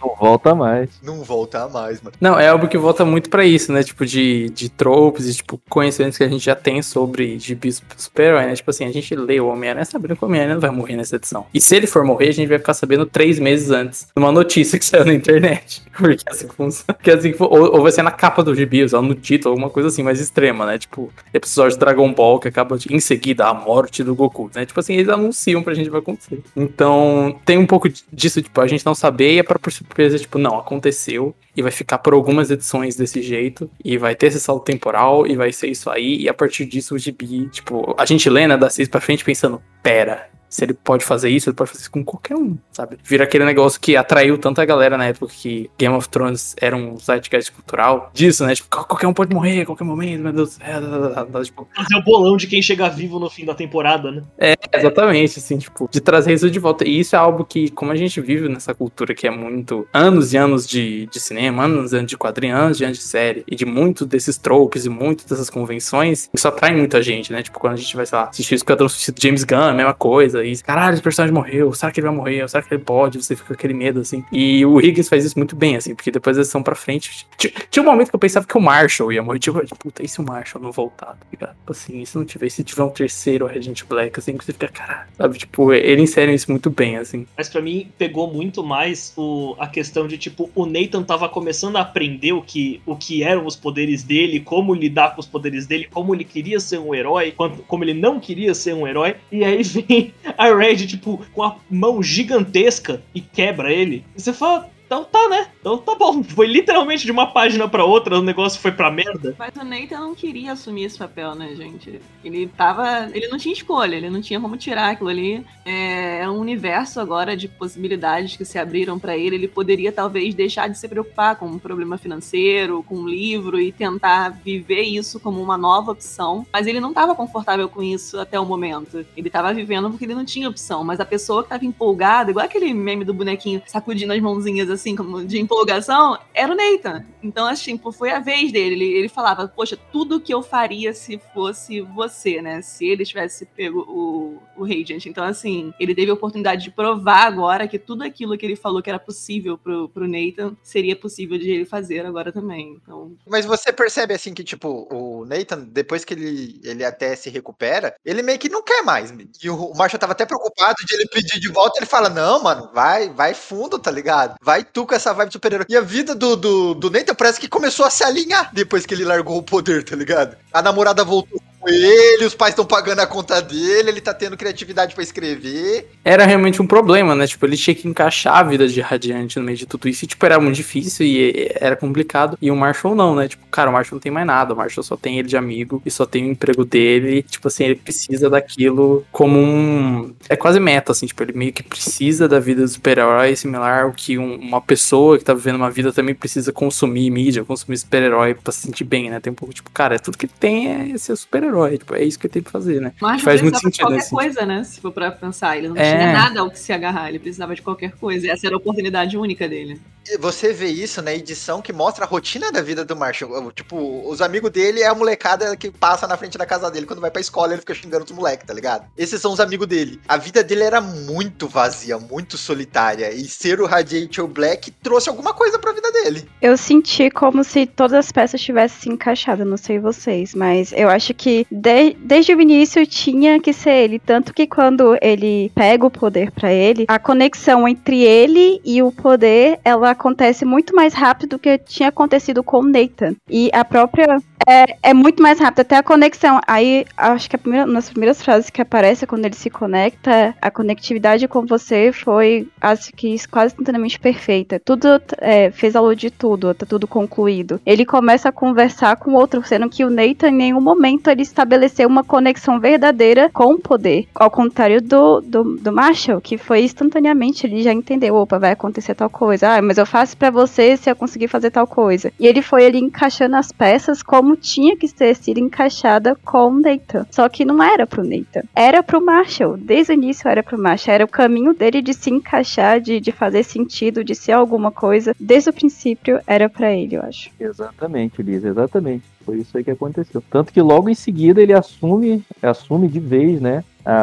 Não volta mais. Não volta mais, mano. Não, é algo que volta muito pra isso, né? Tipo, de, de tropes e, tipo, conhecimentos que a gente já tem sobre gibis super-herói, né? Tipo assim, a gente lê o Homem-Aranha sabendo que o Homem-Aranha não vai morrer nessa edição. E se ele for morrer, a gente vai ficar sabendo três meses antes, numa notícia que saiu na internet. Porque assim que funciona. Porque assim, fu- ou, ou vai ser na capa do gibi, ou no título, alguma coisa assim, mais extrema, né? Tipo, episódio de Dragon Ball que acaba de, em seguida a morte do Goku, né? Tipo assim, eles anunciam pra gente o que vai acontecer. Então, tem um pouco disso, tipo, a gente não saber e é pra surpresa, tipo, não, aconteceu e vai ficar por algumas edições desse jeito e vai ter esse salto temporal e vai ser isso aí e a partir disso o gibi, tipo, a gente lê, né, da 6 pra frente pensando, pera, se ele pode fazer isso, ele pode fazer isso com qualquer um, sabe? Vira aquele negócio que atraiu tanta galera na época que Game of Thrones era um zeitgeist cultural disso, né? Tipo, qual- qualquer um pode morrer a qualquer momento, meu Deus. É, é, é, é, tipo, Fazer o bolão de quem chega vivo no fim da temporada, né? é, exatamente, assim, tipo, de trazer isso de volta. E isso é algo que, como a gente vive nessa cultura que é muito anos e anos de, de cinema, anos e anos de quadrinhos, anos e anos de série, e de muito desses tropes e muito dessas convenções, isso atrai muita gente, né? Tipo, quando a gente vai, sei lá, assistir o Esquadrão Suicida James Gunn, a mesma coisa, caralho, esse personagem morreu, será que ele vai morrer? Será que ele pode? Você fica com aquele medo, assim. E o Higgins faz isso muito bem, assim, porque depois eles são pra frente. Tinha, um momento que eu pensava que o Marshall ia morrer, tipo, puta, e se o Marshall não voltar, tá ligado? Tipo assim, se não tiver, se tiver um terceiro Regent Black, assim, que você fica, caralho, sabe? Tipo, ele insere isso muito bem, assim. Mas pra mim pegou muito mais o, a questão de tipo o Nathan tava começando a aprender o que, o que eram os poderes dele, como lidar com os poderes dele, como ele queria ser um herói, como ele não queria ser um herói. E aí vem a Red tipo com a mão gigantesca e quebra ele. Você fala Então tá, né? Então tá bom. Foi literalmente de uma página pra outra, o negócio foi pra merda. Mas o Nathan não queria assumir esse papel, né, gente? Ele tava. Ele não tinha escolha, ele não tinha como tirar aquilo ali. É, é um universo agora de possibilidades que se abriram pra ele. Ele poderia talvez deixar de se preocupar com um problema financeiro, com um livro e tentar viver isso como uma nova opção. Mas ele não tava confortável com isso até o momento. Ele tava vivendo porque ele não tinha opção. Mas a pessoa que tava empolgada, igual aquele meme do bonequinho sacudindo as mãozinhas assim, como de empolgação, era o Nathan. Então, assim, foi a vez dele. Ele, ele falava, poxa, tudo que eu faria se fosse você, né? Se ele tivesse pego o, o Radiant. Então, assim, ele teve a oportunidade de provar agora que tudo aquilo que ele falou que era possível pro, pro Nathan seria possível de ele fazer agora também. Então, Mas você percebe assim que, tipo, o Nathan, depois que ele, ele até se recupera, ele meio que não quer mais. E o, o Marshall tava até preocupado de ele pedir de volta. Ele fala: Não, mano, vai, vai fundo, tá ligado? Vai tu com essa vibe super-herói. E a vida do, do, do Nathan parece que começou a se alinhar depois que ele largou o poder, tá ligado? A namorada voltou com ele, os pais estão pagando a conta dele, ele tá tendo criatividade pra escrever. Era realmente um problema, né? Tipo, ele tinha que encaixar a vida de Radiante no meio de tudo isso. E, tipo, era muito difícil e era complicado. E o Marshall não, né? Tipo, cara, o Marshall não tem mais nada. O Marshall só tem ele de amigo e só tem o emprego dele. Tipo assim, ele precisa daquilo como um. É quase meta, assim. Tipo, ele meio que precisa da vida do super-herói, similar ao que um- uma pessoa que tá vivendo uma vida também precisa consumir mídia, consumir super-herói pra se sentir bem, né? Tem um pouco, tipo, cara, tudo que tem é ser super-herói. Tipo, é isso que ele tem que fazer, né? Mas Faz muito precisava de sentido, qualquer né? coisa, né? Se for pra pensar. Ele não É. tinha nada ao que se agarrar, ele precisava de qualquer coisa. Essa era a oportunidade única dele. Você vê isso na edição que mostra a rotina da vida do Marshall. Tipo, os amigos dele é a molecada que passa na frente da casa dele quando vai pra escola ele fica xingando os moleques, tá ligado? Esses são os amigos dele. A vida dele era muito vazia, muito solitária. E ser o Radiator Black trouxe alguma coisa pra vida dele. Eu senti como se todas as peças tivessem se encaixado, não sei vocês, mas eu acho que de- desde o início tinha que ser ele, tanto que quando ele pega o poder pra ele, a conexão entre ele e o poder, ela acontece muito mais rápido do que tinha acontecido com o Nathan. E a própria é, é muito mais rápido, até a conexão. Aí, acho que a primeira, das primeiras frases que aparece quando ele se conecta, a conectividade com você foi, acho que quase instantaneamente perfeita. Tudo é, fez aluno de tudo, tá tudo concluído. Ele começa a conversar com o outro, sendo que o Nathan, em nenhum momento, ele estabeleceu uma conexão verdadeira com o poder. Ao contrário do, do, do Marshall, que foi instantaneamente, ele já entendeu, opa, vai acontecer tal coisa. Ah, mas eu faço pra você se eu conseguir fazer tal coisa. E ele foi ali encaixando as peças como tinha que ter sido encaixada com o Nathan. Só que não era pro Nathan. Era pro Marshall. Desde o início era pro Marshall. Era o caminho dele de se encaixar, de, de fazer sentido, de ser alguma coisa. Desde o princípio era pra ele, eu acho. Exatamente, Liz, exatamente. Foi isso aí que aconteceu. Tanto que logo em seguida ele assume, assume de vez, né?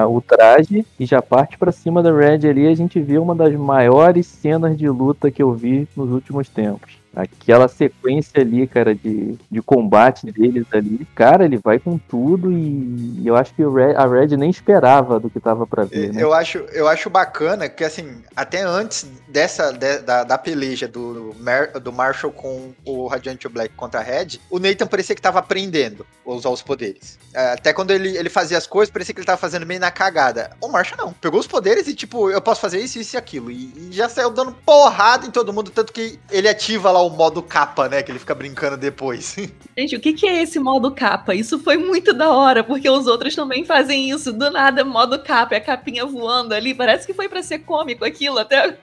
o traje e já parte pra cima da Red ali. A gente vê uma das maiores cenas de luta que eu vi nos últimos tempos. Aquela sequência ali, cara, de, de combate deles ali. Cara, ele vai com tudo e eu acho que Red- a Red nem esperava do que tava pra ver, né? Eu acho, eu acho bacana que, assim, até antes dessa de- da, da peleja do, do Marshall com o Radiante Black contra a Red, o Nathan parecia que tava aprendendo a usar os poderes. É, Até quando ele, ele fazia as coisas, parecia que ele tava fazendo meio na cagada. O Marshall não. Pegou os poderes e, tipo, eu posso fazer isso, isso e aquilo. E, e já saiu dando porrada em todo mundo, tanto que ele ativa lá o modo capa, né? Que ele fica brincando depois. Gente, o que, que é esse modo capa? Isso foi muito da hora, porque os outros também fazem isso. Do nada, modo capa, é a capinha voando ali. Parece que foi pra ser cômico aquilo até.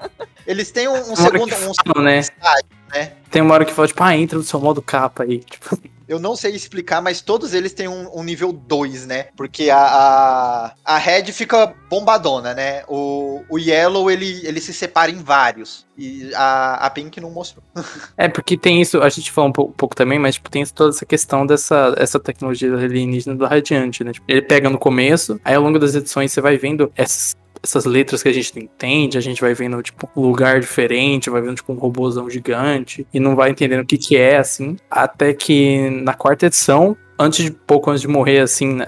Eles têm um, um segundo. Um, falam, né? estágio, né? Tem uma hora que fala, tipo, ah, entra no seu modo capa aí. Tipo, Eu não sei explicar, mas todos eles têm um, um nível 2, né? Porque a, a, a Red fica bombadona, né? O, o Yellow, ele, ele se separa em vários. E a, a Pink não mostrou. É, porque tem isso, a gente falou um pouco, pouco também, mas tipo, tem toda essa questão dessa essa tecnologia alienígena do Radiante, né? Tipo, ele pega no começo, aí ao longo das edições você vai vendo essas, essas letras que a gente não entende, a gente vai vendo, tipo, um lugar diferente, vai vendo, tipo, um robôzão gigante, e não vai entendendo o que que é, assim, até que na quarta edição antes de pouco antes de morrer, assim, né,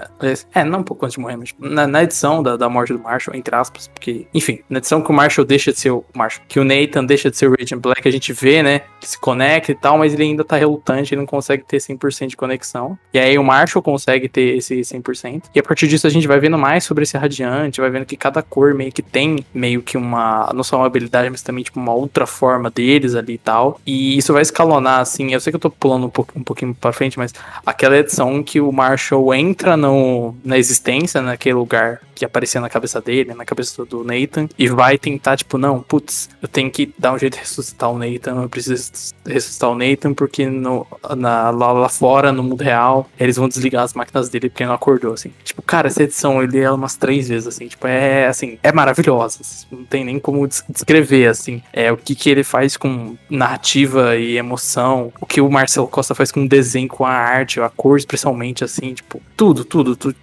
é, não pouco antes de morrer, mas na, na edição da, da morte do Marshall, entre aspas, porque, enfim, na edição que o Marshall deixa de ser o Marshall, que o Nathan deixa de ser o Raging Black, a gente vê, né, que se conecta e tal, mas ele ainda tá relutante, ele não consegue ter 100% de conexão. E aí o Marshall consegue ter esse 100%. E a partir disso a gente vai vendo mais sobre esse radiante, vai vendo que cada cor meio que tem meio que uma, não só uma habilidade, mas também tipo uma outra forma deles ali e tal. E isso vai escalonar, assim, eu sei que eu tô pulando um, um pouquinho pra frente, mas aquela edição que o Marshall entra no, na existência, naquele lugar que aparecia na cabeça dele, na cabeça do Nathan, e vai tentar, tipo, não, putz, eu tenho que dar um jeito de ressuscitar o Nathan, eu preciso ressuscitar o Nathan, porque no, na, lá, lá fora, no mundo real, eles vão desligar as máquinas dele porque ele não acordou, assim. Tipo, cara, essa edição li ela umas três vezes, assim, tipo, é, assim, é maravilhosa, não tem nem como descrever, assim, é o que que ele faz com narrativa e emoção, o que o Marcelo Costa faz com desenho, com a arte, a cor, especialmente, assim, tipo, tudo, tudo, tudo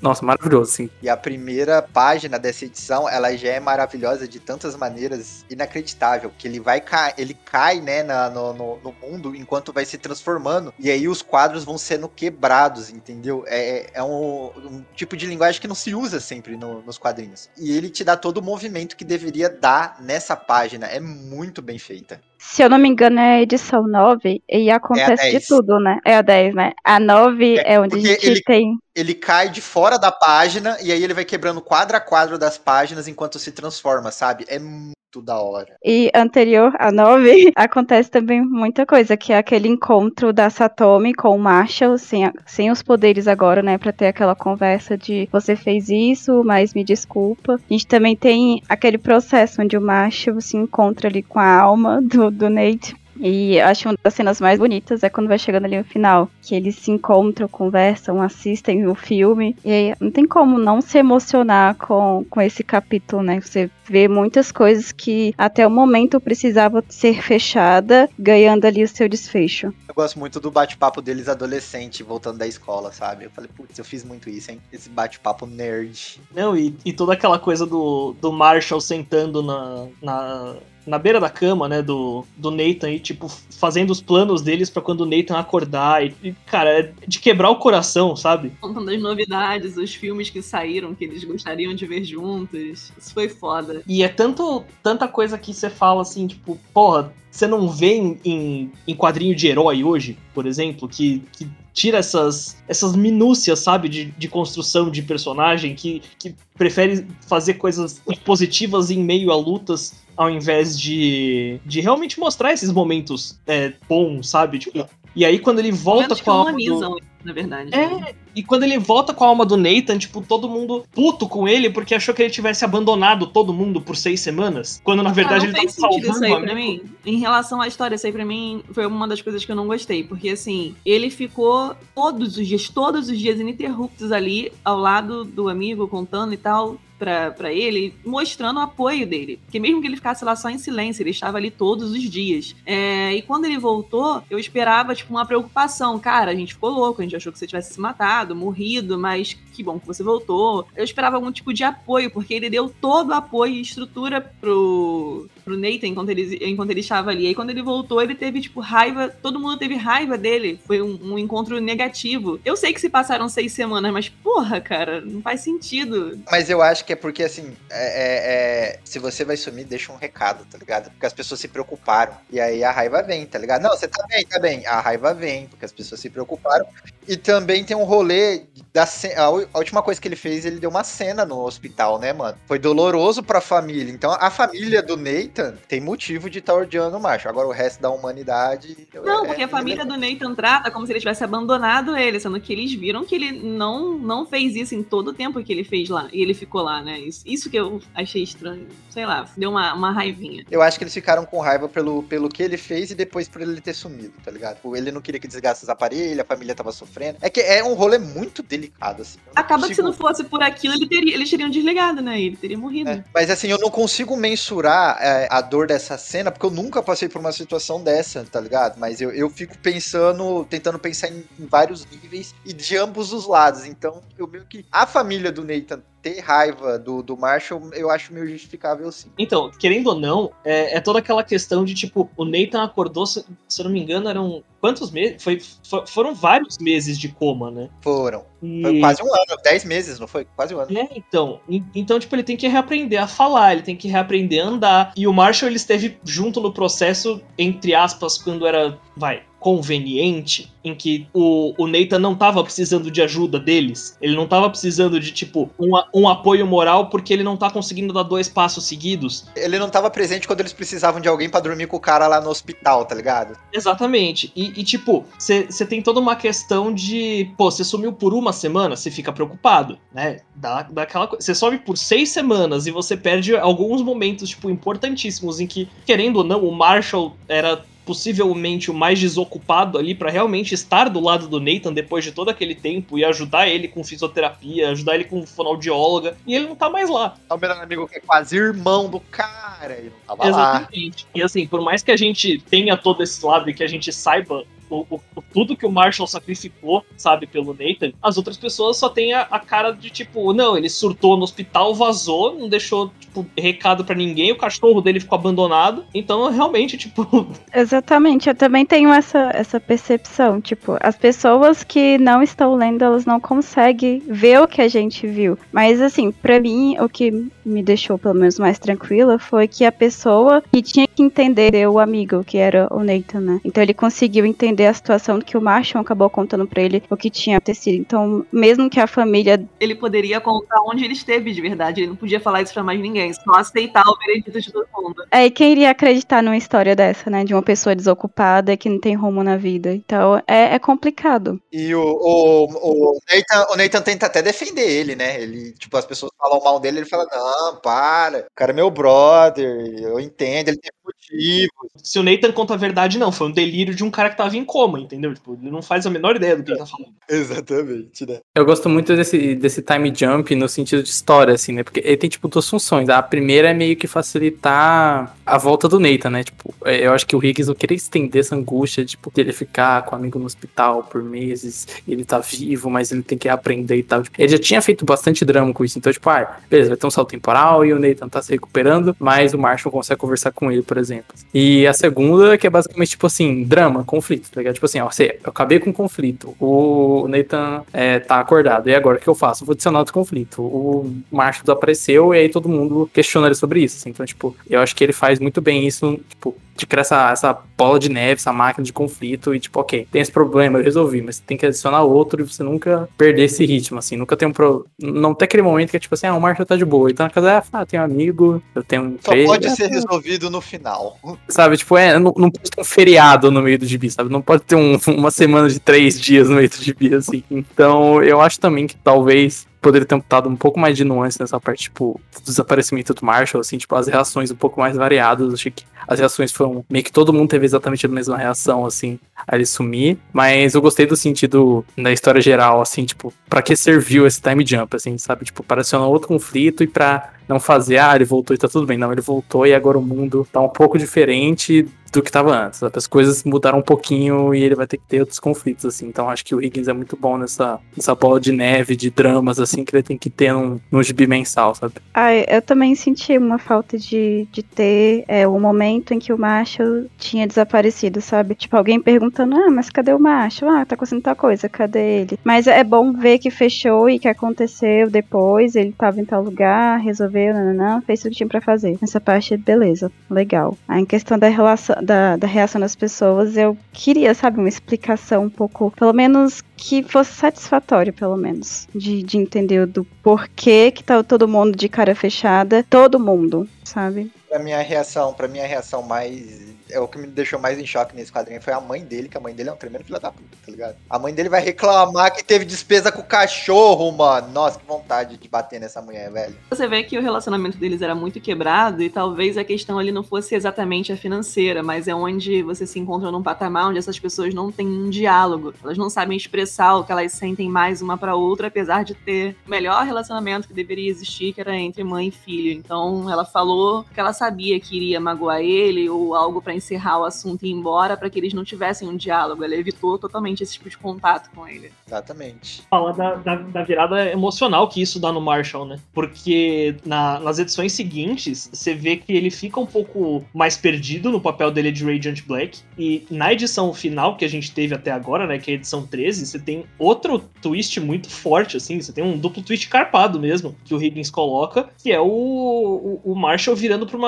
nossa, maravilhoso, sim. E a primeira página dessa edição, ela já é maravilhosa de tantas maneiras inacreditável, que ele vai cair, ele cai, né, na, no, no, no, mundo enquanto vai se transformando, e aí os quadros vão sendo quebrados, entendeu? É, é um, um tipo de linguagem que não se usa sempre no, nos quadrinhos. E ele te dá todo o movimento que deveria dar nessa página. É muito bem feita. Se eu não me engano, é a edição 9 e acontece é de tudo, né? É a 10, né? A 9 é, é onde a gente ele, tem. Ele cai de fora da página e aí ele vai quebrando quadro a quadro das páginas enquanto se transforma, sabe? É muito da hora. E anterior a 9, acontece também muita coisa, que é aquele encontro da Satomi com o Marshall, sem, sem os poderes agora, né? Pra ter aquela conversa de você fez isso, mas me desculpa. A gente também tem aquele processo onde o Marshall se encontra ali com a alma do, do Nate e acho uma das cenas mais bonitas é quando vai chegando ali no final, que eles se encontram, conversam, assistem o filme. E aí não tem como não se emocionar com, com esse capítulo, né? Você vê muitas coisas que até o momento precisava ser fechada, ganhando ali o seu desfecho. Eu gosto muito do bate-papo deles adolescente, voltando da escola, sabe? Eu falei, putz, eu fiz muito isso, hein? Esse bate-papo nerd. Não, e, e toda aquela coisa do, do Marshall sentando na, na na beira da cama, né, do, do Nathan e, tipo, fazendo os planos deles para quando o Nathan acordar. E, e, cara, é de quebrar o coração, sabe? Contando as novidades, os filmes que saíram, que eles gostariam de ver juntos. Isso foi foda. E é tanto, tanta coisa que você fala assim, tipo, porra, você não vê em, em, em quadrinho de herói hoje, por exemplo, que, que tira essas, essas minúcias, sabe, de, de construção de personagem, que, que prefere fazer coisas positivas em meio a lutas ao invés de, de realmente mostrar esses momentos é, bons, sabe? Tipo, e aí quando ele volta com a alma do... na verdade. É, né? e quando ele volta com a alma do Nathan, tipo, todo mundo puto com ele porque achou que ele tivesse abandonado todo mundo por seis semanas, quando na verdade ah, ele tava salvando isso aí pra mim. Em relação à história, isso aí pra mim foi uma das coisas que eu não gostei, porque assim, ele ficou todos os dias, todos os dias ininterruptos ali ao lado do amigo contando e tal, para ele, mostrando o apoio dele. Porque mesmo que ele ficasse lá só em silêncio, ele estava ali todos os dias. É, e quando ele voltou, eu esperava, tipo, uma preocupação. Cara, a gente ficou louco, a gente achou que você tivesse se matado, morrido, mas que bom que você voltou. Eu esperava algum tipo de apoio, porque ele deu todo o apoio e estrutura pro, pro Nathan enquanto ele, enquanto ele estava ali. E aí, quando ele voltou, ele teve, tipo, raiva. Todo mundo teve raiva dele. Foi um, um encontro negativo. Eu sei que se passaram seis semanas, mas, porra, cara, não faz sentido. Mas eu acho que é porque, assim, é, é, é, se você vai sumir, deixa um recado, tá ligado? Porque as pessoas se preocuparam. E aí a raiva vem, tá ligado? Não, você tá bem, tá bem. A raiva vem, porque as pessoas se preocuparam. E também tem um rolê da a, última coisa que ele fez, ele deu uma cena no hospital, né, mano? Foi doloroso pra família. Então a família do Nathan tem motivo de estar tá odiando o macho. Agora o resto da humanidade. Não, é, porque a família do Nathan trata como se ele tivesse abandonado ele, sendo que eles viram que ele não, não fez isso em todo o tempo que ele fez lá. E ele ficou lá, né? Isso, isso que eu achei estranho. Sei lá, deu uma, uma raivinha. Eu acho que eles ficaram com raiva pelo, pelo que ele fez e depois por ele ter sumido, tá ligado? Tipo, ele não queria que desgasse os aparelhos, a família tava sofrendo sofrendo. É que é um rolê muito delicado, assim. Acaba consigo... que se não fosse por aquilo, ele teria, eles teriam desligado, né? Ele teria morrido. É, mas assim, eu não consigo mensurar é, a dor dessa cena, porque eu nunca passei por uma situação dessa, tá ligado? Mas eu, eu fico pensando, tentando pensar em, em vários níveis e de ambos os lados. Então, eu meio que. A família do Nathan ter raiva do, do Marshall, eu acho meio justificável sim. Então, querendo ou não, é, é toda aquela questão de tipo, o Nathan acordou, se, se eu não me engano, eram quantos meses? Foi, fo- foram vários meses de coma, né? Foram. E- Foi quase um ano, dez meses, não foi? Quase um ano. É, então. Então, tipo, ele tem que reaprender a falar, ele tem que reaprender a andar. E o Marshall, ele esteve junto no processo, entre aspas, quando era, vai, conveniente, em que o, o Nathan não tava precisando de ajuda deles. Ele não tava precisando de, tipo, um, um apoio moral porque ele não tá conseguindo dar dois passos seguidos. Ele não tava presente quando eles precisavam de alguém pra dormir com o cara lá no hospital, tá ligado? Exatamente. E, e, tipo, você tem toda uma questão de, pô, você sumiu por uma semana, você fica preocupado, né? Dá, dá aquela coisa. Você some por seis semanas e você perde alguns momentos, tipo, importantíssimos em que, querendo ou não, o Marshall era possivelmente o mais desocupado ali pra realmente estar do lado do Nathan depois de todo aquele tempo e ajudar ele com fisioterapia, ajudar ele com fonoaudióloga, e ele não tá mais lá. É o melhor amigo que é quase irmão do cara. Ele não tava lá. Exatamente. E assim, por mais que a gente tenha todo esse lado e que a gente saiba o, o- tudo que o Marshall sacrificou, sabe, pelo Nathan, as outras pessoas só têm a, a cara de tipo, não, ele surtou no hospital, vazou, não deixou, tipo, recado pra ninguém, o cachorro dele ficou abandonado. Então, realmente, tipo, Exatamente, eu também tenho essa, essa percepção. Tipo, as pessoas que não estão lendo, elas não conseguem ver o que a gente viu. Mas, assim, pra mim, o que me deixou pelo menos mais tranquila foi que a pessoa que tinha que entender o amigo, que era o Nathan, né? Então ele conseguiu entender a situação que o Marshall acabou contando pra ele o que tinha acontecido. Então, mesmo que a família Ele poderia contar onde ele esteve de verdade. Ele não podia falar isso pra mais ninguém. Só aceitar o veredito de todo mundo. É, e quem iria acreditar numa história dessa, né? De uma pessoa desocupada que não tem rumo na vida. Então é, é complicado. E o, o, o, Nathan, o Nathan tenta até defender ele, né? Ele, tipo, as pessoas falam mal dele, ele fala, não, para, o cara é meu brother, eu entendo, ele tem motivo. se o Nathan conta a verdade, não, foi um delírio de um cara que tava em coma, entendeu? Tipo, ele não faz a menor ideia do que ele tá falando. Exatamente, né? Eu gosto muito desse, desse time jump no sentido de história, assim, né? Porque ele tem, tipo, duas funções. A primeira é meio que facilitar a volta do Nathan, né? Tipo, é, eu acho que o Higgins não queria estender essa angústia, tipo, dele ficar com o amigo no hospital por meses, e ele tá vivo, mas ele tem que aprender e tal. Tipo, ele já tinha feito bastante drama com isso, então, tipo, ah, beleza, vai ter um salto temporal e o Nathan tá se recuperando, mas o Marshall consegue conversar com ele, por exemplo. E a segunda, que é basicamente, tipo assim, drama, conflito, tá ligado? Tipo assim, ó, você, eu acabei com um conflito, o Nathan é, tá acordado, e agora o que eu faço? Vou adicionar outro conflito. O Marshall desapareceu e aí todo mundo questiona ele sobre isso, assim. Então, tipo, eu acho que ele faz muito bem isso, tipo, de criar essa, essa bola de neve, essa máquina de conflito e tipo, ok, tem esse problema, eu resolvi, mas tem que adicionar outro e você nunca perder esse ritmo, assim, nunca tem um pro... Não tem aquele momento que é tipo assim, ah, o Marshall tá de boa, então na casa, ah, tem um amigo, eu tenho um Só pode ah, ser resolvido no final. sabe, tipo, é, não, não pode ter um feriado no meio do gibi, sabe, não pode ter um- uma semana de três dias no meio do gibi, assim, então eu acho também que talvez poderia ter dado um pouco mais de nuance nessa parte, tipo, do desaparecimento do Marshall, assim, tipo, as reações um pouco mais variadas, achei que as reações foram, meio que todo mundo teve exatamente a mesma reação, assim, a ele sumir, mas eu gostei do sentido da história geral, assim, tipo, pra que serviu esse time jump, assim, sabe, tipo, para acionar outro conflito e pra não fazer, ah, ele voltou e tá tudo bem, não, ele voltou e agora o mundo tá um pouco diferente do que tava antes, as coisas mudaram um pouquinho e ele vai ter que ter outros conflitos, assim, então acho que o Higgins é muito bom nessa, nessa bola de neve, de dramas, assim, que ele tem que ter num, num gibi mensal, sabe? Ai, eu também senti uma falta de, de ter é, o momento em que o Marshall tinha desaparecido, sabe? Tipo, alguém perguntando, ah, mas cadê o Marshall? Ah, tá acontecendo tal coisa, cadê ele? Mas é bom ver que fechou e que aconteceu depois, ele tava em tal lugar, resolveu, não, fez tudo que tinha pra fazer. Essa parte, beleza, legal. Aí, em questão da relação, da, da reação das pessoas, eu queria, sabe, uma explicação um pouco, pelo menos que fosse satisfatório, pelo menos, de, de entender do porquê que tá todo mundo de cara fechada, todo mundo, sabe? Pra minha reação, pra minha reação mais. É o que me deixou mais em choque nesse quadrinho foi a mãe dele, que a mãe dele é um tremendo filho da puta, tá ligado? A mãe dele vai reclamar que teve despesa com o cachorro, mano. Nossa, que vontade de bater nessa mulher, velho. Você vê que o relacionamento deles era muito quebrado e talvez a questão ali não fosse exatamente a financeira, mas é onde você se encontra num patamar onde essas pessoas não têm um diálogo. Elas não sabem expressar o que elas sentem mais uma pra outra, apesar de ter o melhor relacionamento que deveria existir, que era entre mãe e filho. Então ela falou que ela sabia que iria magoar ele ou algo pra encerrar o assunto e ir embora pra que eles não tivessem um diálogo. Ela evitou totalmente esse tipo de contato com ele. Exatamente. Fala da, da, da virada emocional que isso dá no Marshall, né? Porque na- nas edições seguintes, você vê que ele fica um pouco mais perdido no papel dele de Radiant Black. E na edição final que a gente teve até agora, né? Que é a edição 13, você tem outro twist muito forte, assim. Você tem um duplo twist carpado mesmo, que o Higgins coloca, que é o, o, o Marshall virando pra uma,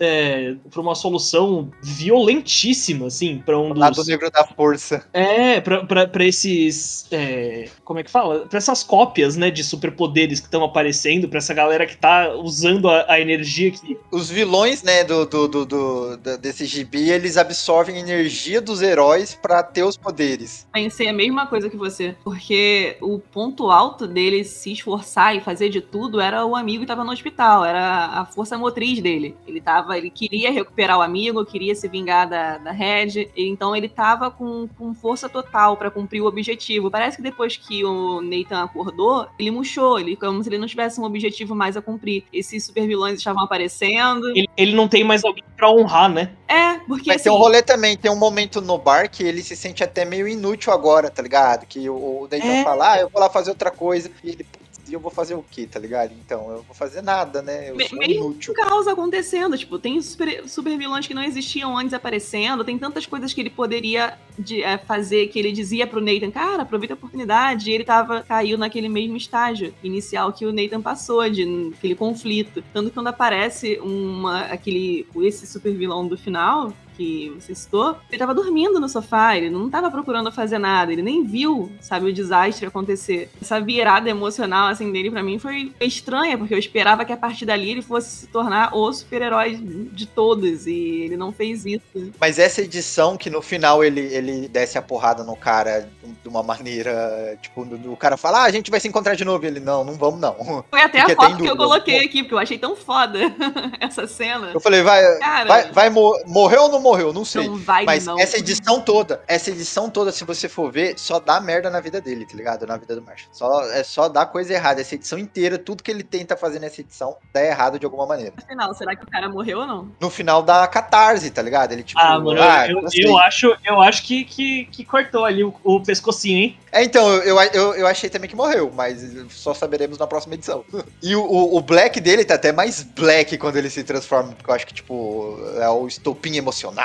é, pra uma solução violentíssima, assim, pra um O lado dos... negro da força. É, pra, pra, pra esses. é, como é que fala? Pra essas cópias, né, de superpoderes que estão aparecendo, pra essa galera que tá usando a, a energia que. Os vilões, né, do, do, do, do- desse gibi, eles absorvem energia dos heróis pra ter os poderes. Pensei a mesma coisa que você, porque o ponto alto dele se esforçar e fazer de tudo era o amigo que estava no hospital, era a força motriz dele. Ele tava, ele queria recuperar o amigo, queria se vingar da, da Red, e então ele tava com, com força total pra cumprir o objetivo. Parece que depois que o Nathan acordou, ele murchou, ele como se ele não tivesse um objetivo mais a cumprir. Esses super vilões estavam aparecendo. Ele, ele não tem mais alguém pra honrar, né? É, porque Mas assim, tem um rolê também, tem um momento no bar que ele se sente até meio inútil agora, tá ligado? Que o, o Nathan É. fala, ah, eu vou lá fazer outra coisa. E ele, e eu vou fazer o quê, tá ligado? Então, eu vou fazer nada, né? Eu Me- sou inútil. caos acontecendo. Tipo, tem super, super vilões que não existiam antes aparecendo. Tem tantas coisas que ele poderia de- é, fazer que ele dizia pro Nathan, cara, aproveita a oportunidade. E ele tava, caiu naquele mesmo estágio inicial que o Nathan passou, de aquele conflito. Tanto que quando aparece uma, aquele, esse super vilão do final. Que você citou, ele tava dormindo no sofá, ele não tava procurando fazer nada, ele nem viu, sabe, o desastre acontecer. Essa virada emocional, assim, dele pra mim foi estranha, porque eu esperava que a partir dali ele fosse se tornar o super-herói de todos, e ele não fez isso. Mas essa edição que no final ele, ele desce a porrada no cara de uma maneira, tipo, o cara fala, ah, a gente vai se encontrar de novo. Ele, não, não vamos não. Foi até Porque a foto que eu coloquei aqui, porque eu achei tão foda essa cena. Eu falei, vai, Cara, vai, vai mo- morreu ou não morreu? Não sei. não vai Mas não. essa edição toda, essa edição toda, se você for ver, só dá merda na vida dele, tá ligado? Na vida do Marshall. Só, é só dar coisa errada. Essa edição inteira, tudo que ele tenta fazer nessa edição, dá errado de alguma maneira. Afinal, será que o cara morreu ou não? No final da catarse, tá ligado? Ele tipo. Ah, mano, ah, eu, gostei. eu acho, eu acho que, que, que cortou ali o, o pescocinho, hein? É, então, eu, eu, eu achei também que morreu, mas só saberemos na próxima edição. E o, o, o Black dele tá até mais black quando ele se transforma, porque eu acho que, tipo, é o estopim emocional.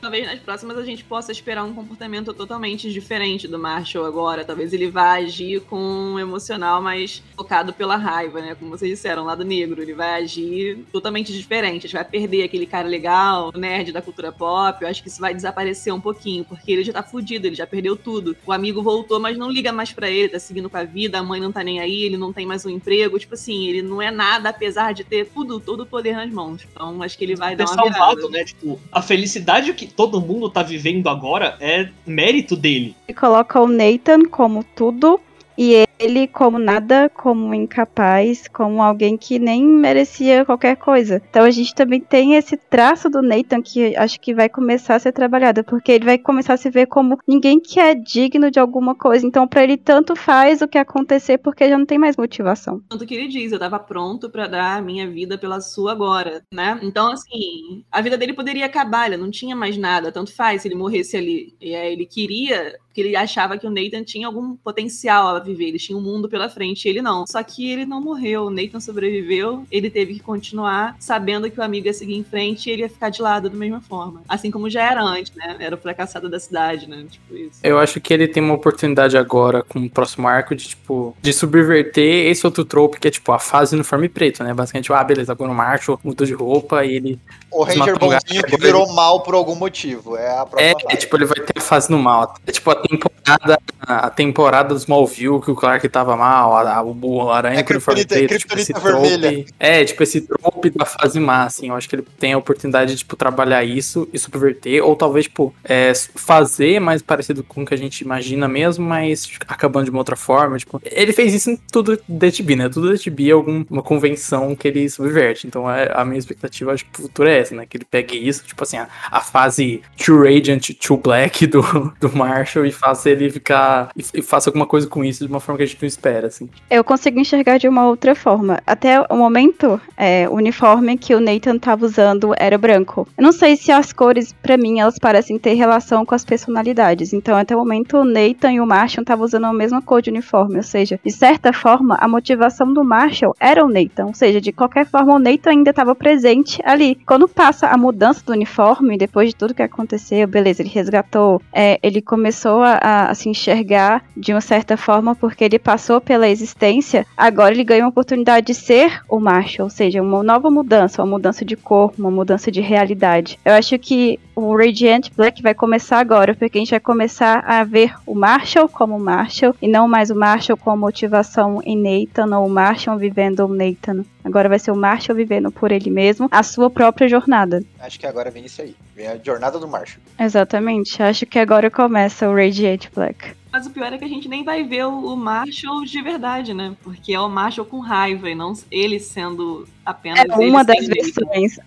Talvez nas próximas a gente possa esperar um comportamento totalmente diferente do Marshall agora. Talvez ele vá agir com um emocional mais focado pela raiva, né? Como vocês disseram, lado negro. Ele vai agir totalmente diferente. A gente vai perder aquele cara legal, nerd da cultura pop. Eu acho que isso vai desaparecer um pouquinho, porque ele já tá fudido, ele já perdeu tudo. O amigo voltou, mas não liga mais pra ele, tá seguindo com a vida, a mãe não tá nem aí, ele não tem mais um emprego. Tipo assim, ele não é nada, apesar de ter tudo, todo o poder nas mãos. Então acho que ele vai dar uma salvado, virada. né? Tipo, a felicidade que todo mundo tá vivendo agora é mérito dele. E coloca o Nathan como tudo e ele como nada, como incapaz, como alguém que nem merecia qualquer coisa. Então a gente também tem esse traço do Nathan que acho que vai começar a ser trabalhado, porque ele vai começar a se ver como ninguém que é digno de alguma coisa. Então pra ele tanto faz o que acontecer porque já não tem mais motivação. Tanto que ele diz, eu tava pronto pra dar a minha vida pela sua agora, né? Então, assim, a vida dele poderia acabar, ele não tinha mais nada, tanto faz se ele morresse ali. E aí ele queria, porque ele achava que o Nathan tinha algum potencial a viver, ele tinha um mundo pela frente, e ele não. Só que ele não morreu, o Nathan sobreviveu, ele teve que continuar sabendo que o amigo ia seguir em frente e ele ia ficar de lado da mesma forma. Assim como já era antes, né? Era o fracassado da cidade, né? Tipo isso. Eu acho que ele tem uma oportunidade agora com o próximo arco de, tipo, de subverter esse outro trope que é, tipo, a fase uniforme preto, né? Basicamente, ah, beleza, agora o Marshall mudou de roupa e ele. O Ranger bonzinho que virou mal por algum motivo. É a próxima É, fase. tipo, ele vai ter a fase no mal. É tipo a temporada, a temporada dos Smallville, que o Clark tava mal, a, a, o Aranha É o uniforme preto, tipo, esse trope. É, tipo, esse trope da fase má, assim. Eu acho que ele tem a oportunidade de, tipo, trabalhar isso e subverter, ou talvez, tipo, é, fazer mais parecido com o que a gente imagina mesmo, mas acabando de uma outra forma. Tipo, ele fez isso em tudo da TB, né? Tudo da TB é alguma convenção que ele subverte. Então, é, a minha expectativa, acho que futuro é essa, né? Que ele pegue isso, tipo assim, a, a fase True Radiant, True Black do, do Marshall e faça ele ficar. E, e faça alguma coisa com isso de uma forma que gente não espera, assim. Eu consigo enxergar de uma outra forma. Até o momento, é, o uniforme que o Nathan tava usando era branco. Eu não sei se as cores, pra mim, elas parecem ter relação com as personalidades. Então, até o momento, o Nathan e o Marshall estavam usando a mesma cor de uniforme. Ou seja, de certa forma, a motivação do Marshall era o Nathan. Ou seja, de qualquer forma, o Nathan ainda estava presente ali. Quando passa a mudança do uniforme, depois de tudo que aconteceu, beleza, ele resgatou, é, ele começou a, a se enxergar de uma certa forma porque ele passou pela existência. Agora ele ganha uma oportunidade de ser o Marshall, ou seja, uma nova mudança, uma mudança de cor, uma mudança de realidade. Eu acho que o Radiant Black vai começar agora, porque a gente vai começar a ver o Marshall como Marshall e não mais o Marshall com a motivação em Nathan ou o Marshall vivendo o Nathan. Agora vai ser o Marshall vivendo por ele mesmo a sua própria jornada. Acho que agora vem isso aí. Vem a jornada do Marshall. Exatamente. Acho que agora começa o Radiant Black. Mas o pior é que a gente nem vai ver o Marshall de verdade, né? Porque é o Marshall com raiva e não ele sendo apenas. É uma das ele sendo versões.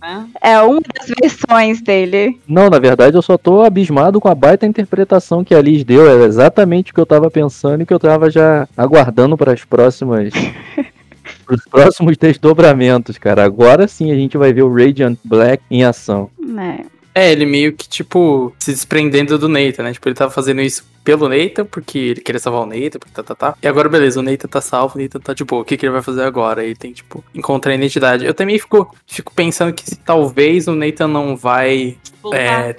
né? É uma das versões dele. Não, na verdade eu só tô abismado com a baita interpretação que a Liz deu. É exatamente o que eu tava pensando e que eu tava já aguardando para as próximas. Os próximos desdobramentos, cara. Agora sim a gente vai ver o Radiant Black em ação. Né? É, ele meio que, tipo, se desprendendo do Nathan, né? Tipo, ele tava fazendo isso pelo Nathan, porque ele queria salvar o Nathan, porque tá, tá, tá. E agora, beleza, o Nathan tá salvo, o Nathan tá de boa. O que, que ele vai fazer agora? Ele tem, tipo, encontrar a identidade. Eu também fico, fico pensando que se talvez o Nathan não vai é,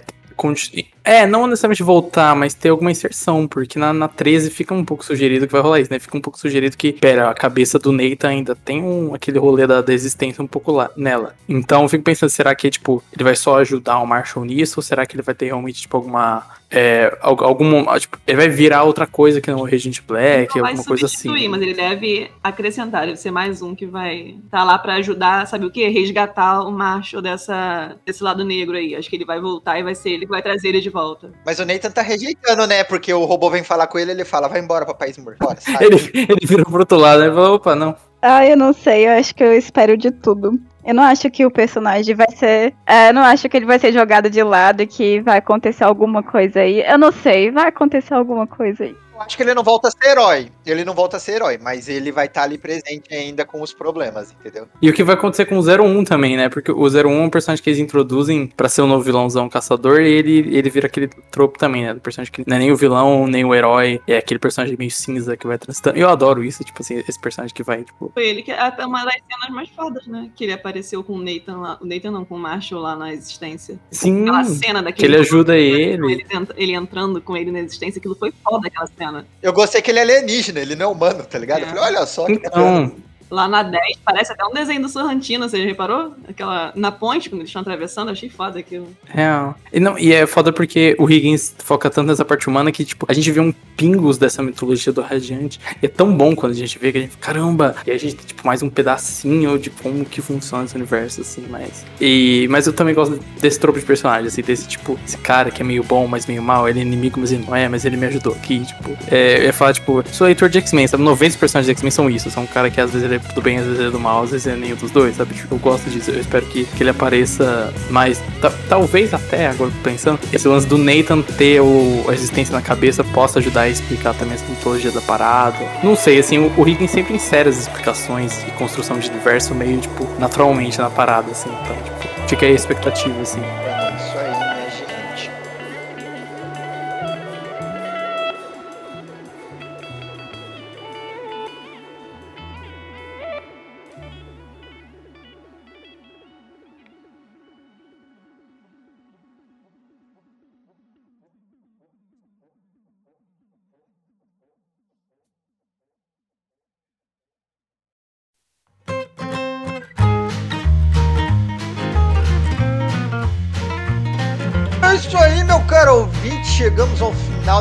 é, não necessariamente voltar, mas ter alguma inserção, porque na, na 13 fica um pouco sugerido que vai rolar isso, né? Fica um pouco sugerido que, pera, a cabeça do Nathan ainda tem um, aquele rolê da, da existência um pouco lá nela. Então eu fico pensando, será que, tipo, ele vai só ajudar o Marshall nisso, ou será que ele vai ter realmente, tipo, alguma. É, al- algum. Tipo, ele vai virar outra coisa que não o Regent Black, não alguma coisa assim. mas ele deve acrescentar, deve ser mais um que vai estar lá pra ajudar, sabe o quê? Resgatar o Marshall dessa, desse lado negro aí. Acho que ele vai voltar e vai ser ele que vai trazer ele de volta. Mas o Nathan tá rejeitando, né? Porque o robô vem falar com ele ele fala, vai embora, papai Smurf. Bora, sai. Ele, ele virou pro outro lado, né? Falou, opa, não. Ah, eu não sei, eu acho que eu espero de tudo. Eu não acho que o personagem vai ser. É, eu não acho que ele vai ser jogado de lado e que vai acontecer alguma coisa aí. Eu não sei, vai acontecer alguma coisa aí. Eu acho que ele não volta a ser herói. Ele não volta a ser herói, mas ele vai estar ali presente ainda com os problemas, entendeu? E o que vai acontecer com o 01 também, né? Porque o 01 é um personagem que eles introduzem pra ser o novo vilãozão caçador e ele, ele vira aquele tropo também, né? Do personagem que não é nem o vilão, nem o herói, é aquele personagem meio cinza que vai transitando. Eu adoro isso, tipo assim, esse personagem que vai, tipo. Foi ele que é até uma das cenas mais fodas, né? Que ele apareceu com o Nathan lá. O Nathan não, com o Marshall lá na existência. Sim, Aquela cena que daquele. ele ajuda ele. Ele, ent- ele entrando com ele na existência, aquilo foi foda aquela cena. Eu gostei que ele é alienígena, ele não é humano, tá ligado? Eu É. falei, olha só. que Então, Lá na 10, parece até um desenho do Sorrentino, você já reparou? Aquela. Na ponte, quando eles estão atravessando, achei foda aquilo. real. E, não, e é foda porque o Higgins foca tanto nessa parte humana que, tipo, a gente vê um pingos dessa mitologia do Radiante. E é tão bom quando a gente vê que a gente, caramba, e a gente tem, tipo, mais um pedacinho de como que funciona esse universo, assim, mas. E, mas eu também gosto desse tropo de personagem, assim, desse, tipo, esse cara que é meio bom, mas meio mal, ele é inimigo, mas ele não é, mas ele me ajudou aqui, tipo. É, eu ia falar, tipo, sou leitor de X-Men, sabe? 90 personagens de X-Men são isso, são um cara que às vezes ele é do bem, às vezes é do mal, às vezes é nenhum dos dois, sabe? Tipo, eu gosto disso, eu espero que, que ele apareça mais. ta- talvez até, agora pensando, esse lance do Nathan ter o, a existência na cabeça possa ajudar a explicar também essa mitologia da parada. Não sei, assim, o, o Higgins sempre insere as explicações e construção de universo meio, tipo, naturalmente na parada, assim, então, tipo, fica aí a expectativa, assim.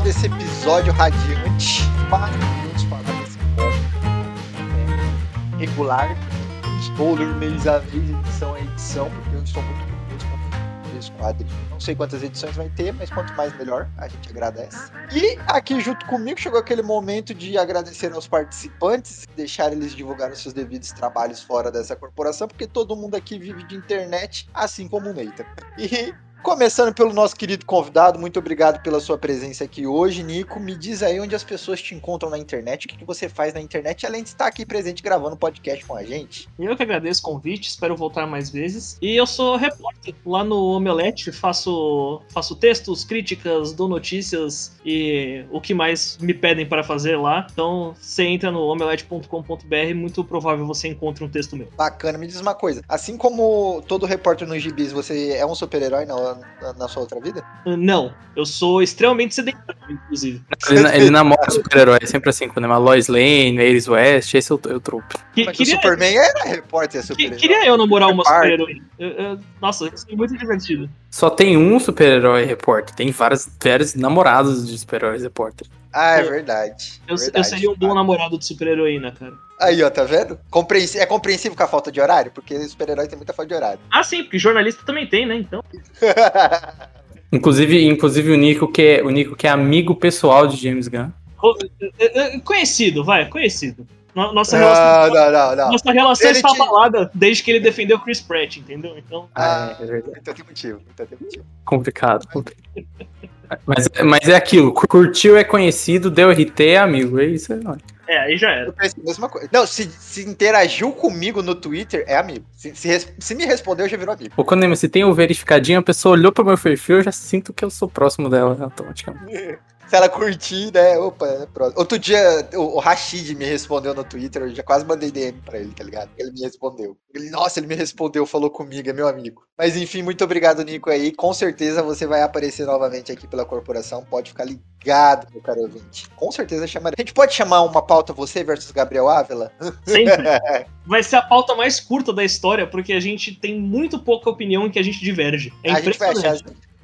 Ao final desse episódio radiante. Maravilhoso falar desse ponto é, regular. Spoiler mês a edição a edição, porque eu estou muito curioso ver esse quadro. Não sei quantas edições vai ter, mas quanto mais melhor, a gente agradece. E aqui junto comigo chegou aquele momento de agradecer aos participantes, deixar eles divulgar os seus devidos trabalhos fora dessa corporação, porque todo mundo aqui vive de internet, assim como o Neita. E Começando pelo nosso querido convidado, muito obrigado pela sua presença aqui hoje, Nico. Me diz aí onde as pessoas te encontram na internet, o que, que você faz na internet, além de estar aqui presente gravando podcast com a gente. Eu que agradeço o convite, espero voltar mais vezes. E eu sou repórter lá no Omelete, faço, faço textos, críticas, dou notícias e o que mais me pedem para fazer lá. Então, você entra no omelete.com.br, muito provável você encontre um texto meu. Bacana, me diz uma coisa. Assim como todo repórter nos gibis, você é um super-herói na, na, na sua outra vida? Não, eu sou extremamente sedentário, inclusive. Ele, ele namora super-herói, é sempre assim, quando é uma Lois Lane, Iris West, esse é o, é o trope. Que- Mas queria, o Superman era repórter, é que- super-herói. queria eu namorar uma eu- Nossa, isso é muito divertido. Só tem um super-herói repórter, tem vários, vários namorados de super-heróis repórter. Ah, é Eu- verdade. Eu, eu verdade. seria um bom namorado de super-heroína, cara. Aí, ó, tá vendo? Compreensi- É compreensível com a falta de horário? Porque super-herói tem muita falta de horário. Ah, sim, porque jornalista também tem, né? Então. Inclusive, inclusive o Nico, que é, o Nico que é amigo pessoal de James Gunn. co- eh, eh, Conhecido, vai, conhecido. No- Nossa relação, não, não, não, não. nossa relação Ele está te- abalada desde que ele defendeu Chris Pratt, entendeu? Então. Ah, é, é verdade. Então tem motivo, então tem motivo. Complicado. complicado. Mas, mas é aquilo, curtiu é conhecido, deu RT é amigo, é isso. É, nóis. É, aí já era. Eu penso a mesma coisa. Não, se, se interagiu comigo no Twitter, é amigo. Se, se, se me respondeu, já virou amigo. Ou quando se tem o verificadinho, a pessoa olhou pro meu perfil, eu já sinto que eu sou próximo dela automaticamente. Se ela curtir, né? Opa, é próximo. Outro dia, o, o Rashid me respondeu no Twitter, eu já quase mandei DM pra ele, tá ligado? Ele me respondeu. Ele, nossa, ele me respondeu, falou comigo, é meu amigo. Mas enfim, muito obrigado, Nico, aí. Com certeza você vai aparecer novamente aqui pela corporação. Pode ficar ligado, meu caro ouvinte. Com certeza chamarei. A gente pode chamar uma pauta você versus Gabriel Ávila? Sempre. Vai ser a pauta mais curta da história, porque a gente tem muito pouca opinião em que a gente diverge. É a gente vai achar.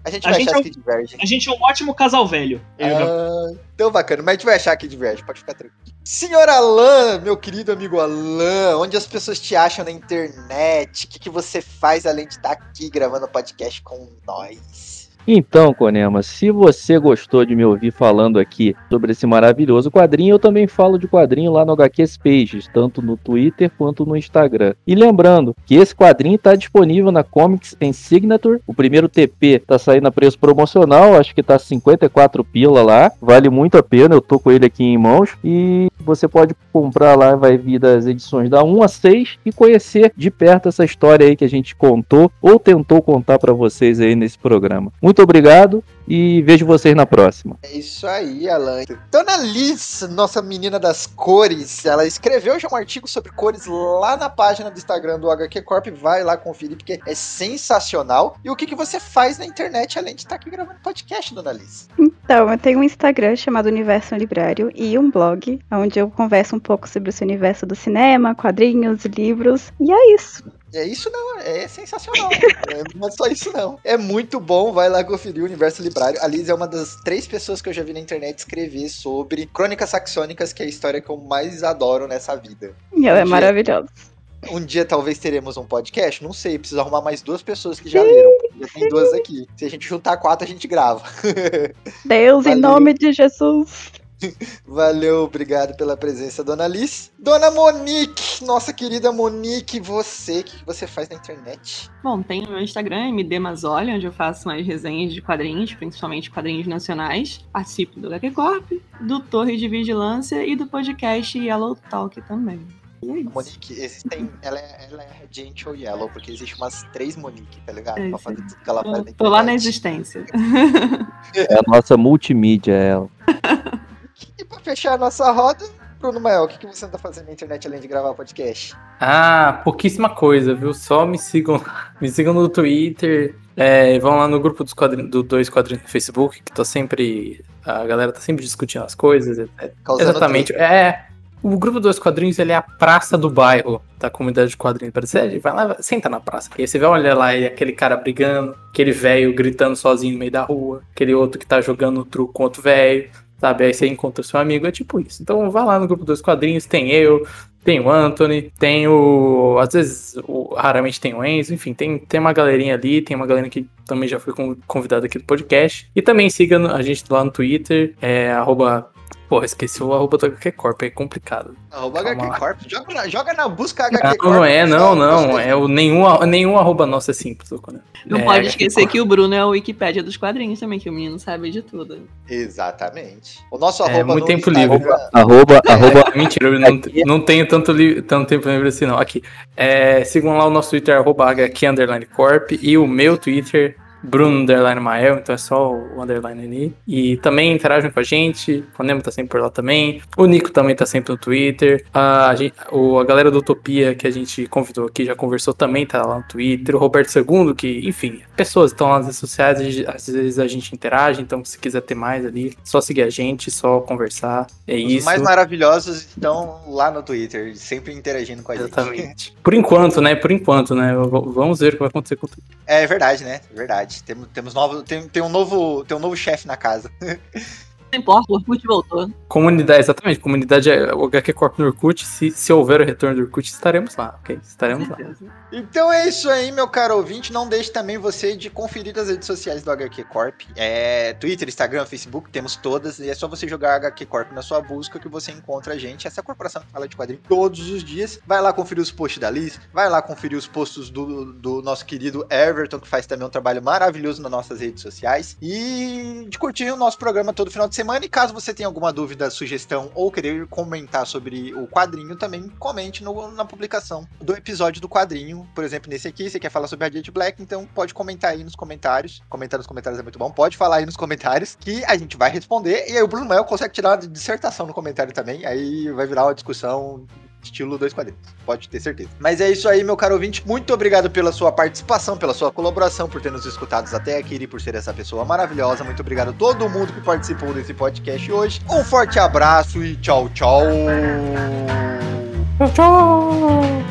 A gente A vai gente achar é um- que diverge. A gente é um ótimo casal velho. E. Ah, então bacana, mas a gente vai achar que diverge, pode ficar tranquilo. Senhor Alan, meu querido amigo Alan, onde as pessoas te acham na internet? O que, que você faz além de estar aqui gravando podcast com nós? Então, Conema, se você gostou de me ouvir falando aqui sobre esse maravilhoso quadrinho, eu também falo de quadrinho lá no HQs Pages, tanto no Twitter quanto no Instagram. E lembrando que esse quadrinho está disponível na Comics em Signature. O primeiro TP tá saindo a preço promocional, acho que tá 54 pila lá. Vale muito a pena, eu tô com ele aqui em mãos. E você pode comprar lá, vai vir das edições da 1 a 6 e conhecer de perto essa história aí que a gente contou ou tentou contar para vocês aí nesse programa. Muito obrigado e vejo vocês na próxima. É isso aí, Alan. Dona Liz, nossa menina das cores, ela escreveu já um artigo sobre cores lá na página do Instagram do HQ Corp. Vai lá conferir, porque é sensacional. E o que, que você faz na internet além de estar aqui gravando podcast, Dona Liz? Então, eu tenho um Instagram chamado Universo Librário e um blog, onde eu converso um pouco sobre esse universo do cinema, quadrinhos, livros. E é isso. É isso não, é sensacional. é, não é só isso não. É muito bom, vai lá conferir o Universo Librário. A Liz é uma das três pessoas que eu já vi na internet escrever sobre Crônicas Saxônicas, que é a história que eu mais adoro nessa vida. E ela é Dia. maravilhosa. Um dia talvez teremos um podcast, não sei, preciso arrumar mais duas pessoas que já leram. Já tem duas aqui. Se a gente juntar quatro, a gente grava. Deus, em Valeu. nome de Jesus. Valeu, obrigado pela presença, Dona Liz. Dona Monique, nossa querida Monique, você, o que que você faz na internet? Bom, tem o meu Instagram, MD Mazoli, onde eu faço mais resenhas de quadrinhos, principalmente quadrinhos nacionais. Participo do HQ Corp, do Torre de Vigilância e do podcast Yellow Talk também. E é isso. Monique, existem. Ela é, ela é ou Yellow, porque existe umas três Monique, tá ligado? É pra fazer tudo que ela faz Tô, lá na existência. É a nossa multimídia, ela. E pra fechar a nossa roda, Bruno Mael, o que, que você anda fazendo na internet além de gravar podcast? Ah, pouquíssima coisa, viu? Só me sigam, me sigam no Twitter, é, vão lá no grupo dos quadrinhos, do Dois Quadrinhos no Facebook, que tô sempre. A galera tá sempre discutindo as coisas. é- Causando Exatamente. É. O grupo dos quadrinhos ele é a praça do bairro da comunidade de quadrinhos. Parece, é, vai lá, senta na praça. E aí você vai olhar lá e aquele cara brigando, aquele velho gritando sozinho no meio da rua, aquele outro que tá jogando truco com outro velho, sabe? Aí você encontra o seu amigo, é tipo isso. Então vai lá no grupo dos quadrinhos, tem eu, tem o Anthony, tem o. Às vezes, o- raramente tem o Enzo, enfim, tem, tem uma galerinha ali, tem uma galera que também já foi con- convidada aqui do podcast. E também siga a gente lá no Twitter, é arroba Porra, esqueci o arroba do HQ Corp, é complicado. Arroba Calma HQ. Corp. Joga na, joga na busca HQ Não, Corp. não é, não, pessoal. não. Gostei. É o nenhum, nenhum arroba nosso é simples, né? Não É, pode esquecer que o Bruno é o Wikipédia dos quadrinhos também, que o menino sabe de tudo. Exatamente. O nosso É, arroba muito no tempo Instagram- livre. Arroba, arroba, Mentira, eu não, não tenho tanto, li- tanto tempo livre assim, não. Aqui. É, sigam lá o nosso Twitter, arroba HQ underline Corp, e o meu Twitter, Bruno underline Mael, então é só o underline ali. E também interagem com a gente, o Nemo tá sempre por lá também. O Nico também tá sempre no Twitter. A, gente, o, a galera do Utopia que a gente convidou aqui, já conversou, também tá lá no Twitter. O Roberto II, que, enfim, pessoas estão lá nas redes sociais, gente- às vezes a gente interage, então se quiser ter mais ali, só seguir a gente, só conversar. É Os isso. mais maravilhosos estão lá no Twitter, sempre interagindo com a gente. Exatamente. Por enquanto, né? Por enquanto, né? Vamos ver o que vai acontecer com o Twitter. É verdade, né? Verdade. Temos, temos novo, tem, tem um novo, tem um novo chefe na casa. Não importa, o Orkut voltou. Comunidade, exatamente. Comunidade é o HQ Corp no Orkut. Se, se houver o retorno do Orkut, estaremos lá, ok? Estaremos lá. Então é isso aí, meu caro ouvinte. Não deixe também você de conferir as redes sociais do HQ Corp. É Twitter, Instagram, Facebook, temos todas. E é só você jogar HQ Corp na sua busca que você encontra a gente. Essa corporação que fala de quadrinhos todos os dias. Vai lá conferir os posts da Liz. Vai lá conferir os posts do, do nosso querido Everton, que faz também um trabalho maravilhoso nas nossas redes sociais. E de curtir o nosso programa todo final de semana. E caso você tenha alguma dúvida, sugestão ou querer comentar sobre o quadrinho, também comente no- na publicação do episódio do quadrinho. Por exemplo, nesse aqui, você quer falar sobre a Jet Black, então pode comentar aí nos comentários. Comentar nos comentários é muito bom. Pode falar aí nos comentários que a gente vai responder. E aí o Bruno Mel consegue tirar uma dissertação no comentário também. Aí vai virar uma discussão estilo dois quadrinhos, Pode ter certeza. Mas é isso aí, meu caro ouvinte. Muito obrigado pela sua participação, pela sua colaboração, por ter nos escutado até aqui e por ser essa pessoa maravilhosa. Muito obrigado a todo mundo que participou desse podcast hoje. Um forte abraço e tchau, tchau. Tchau, tchau.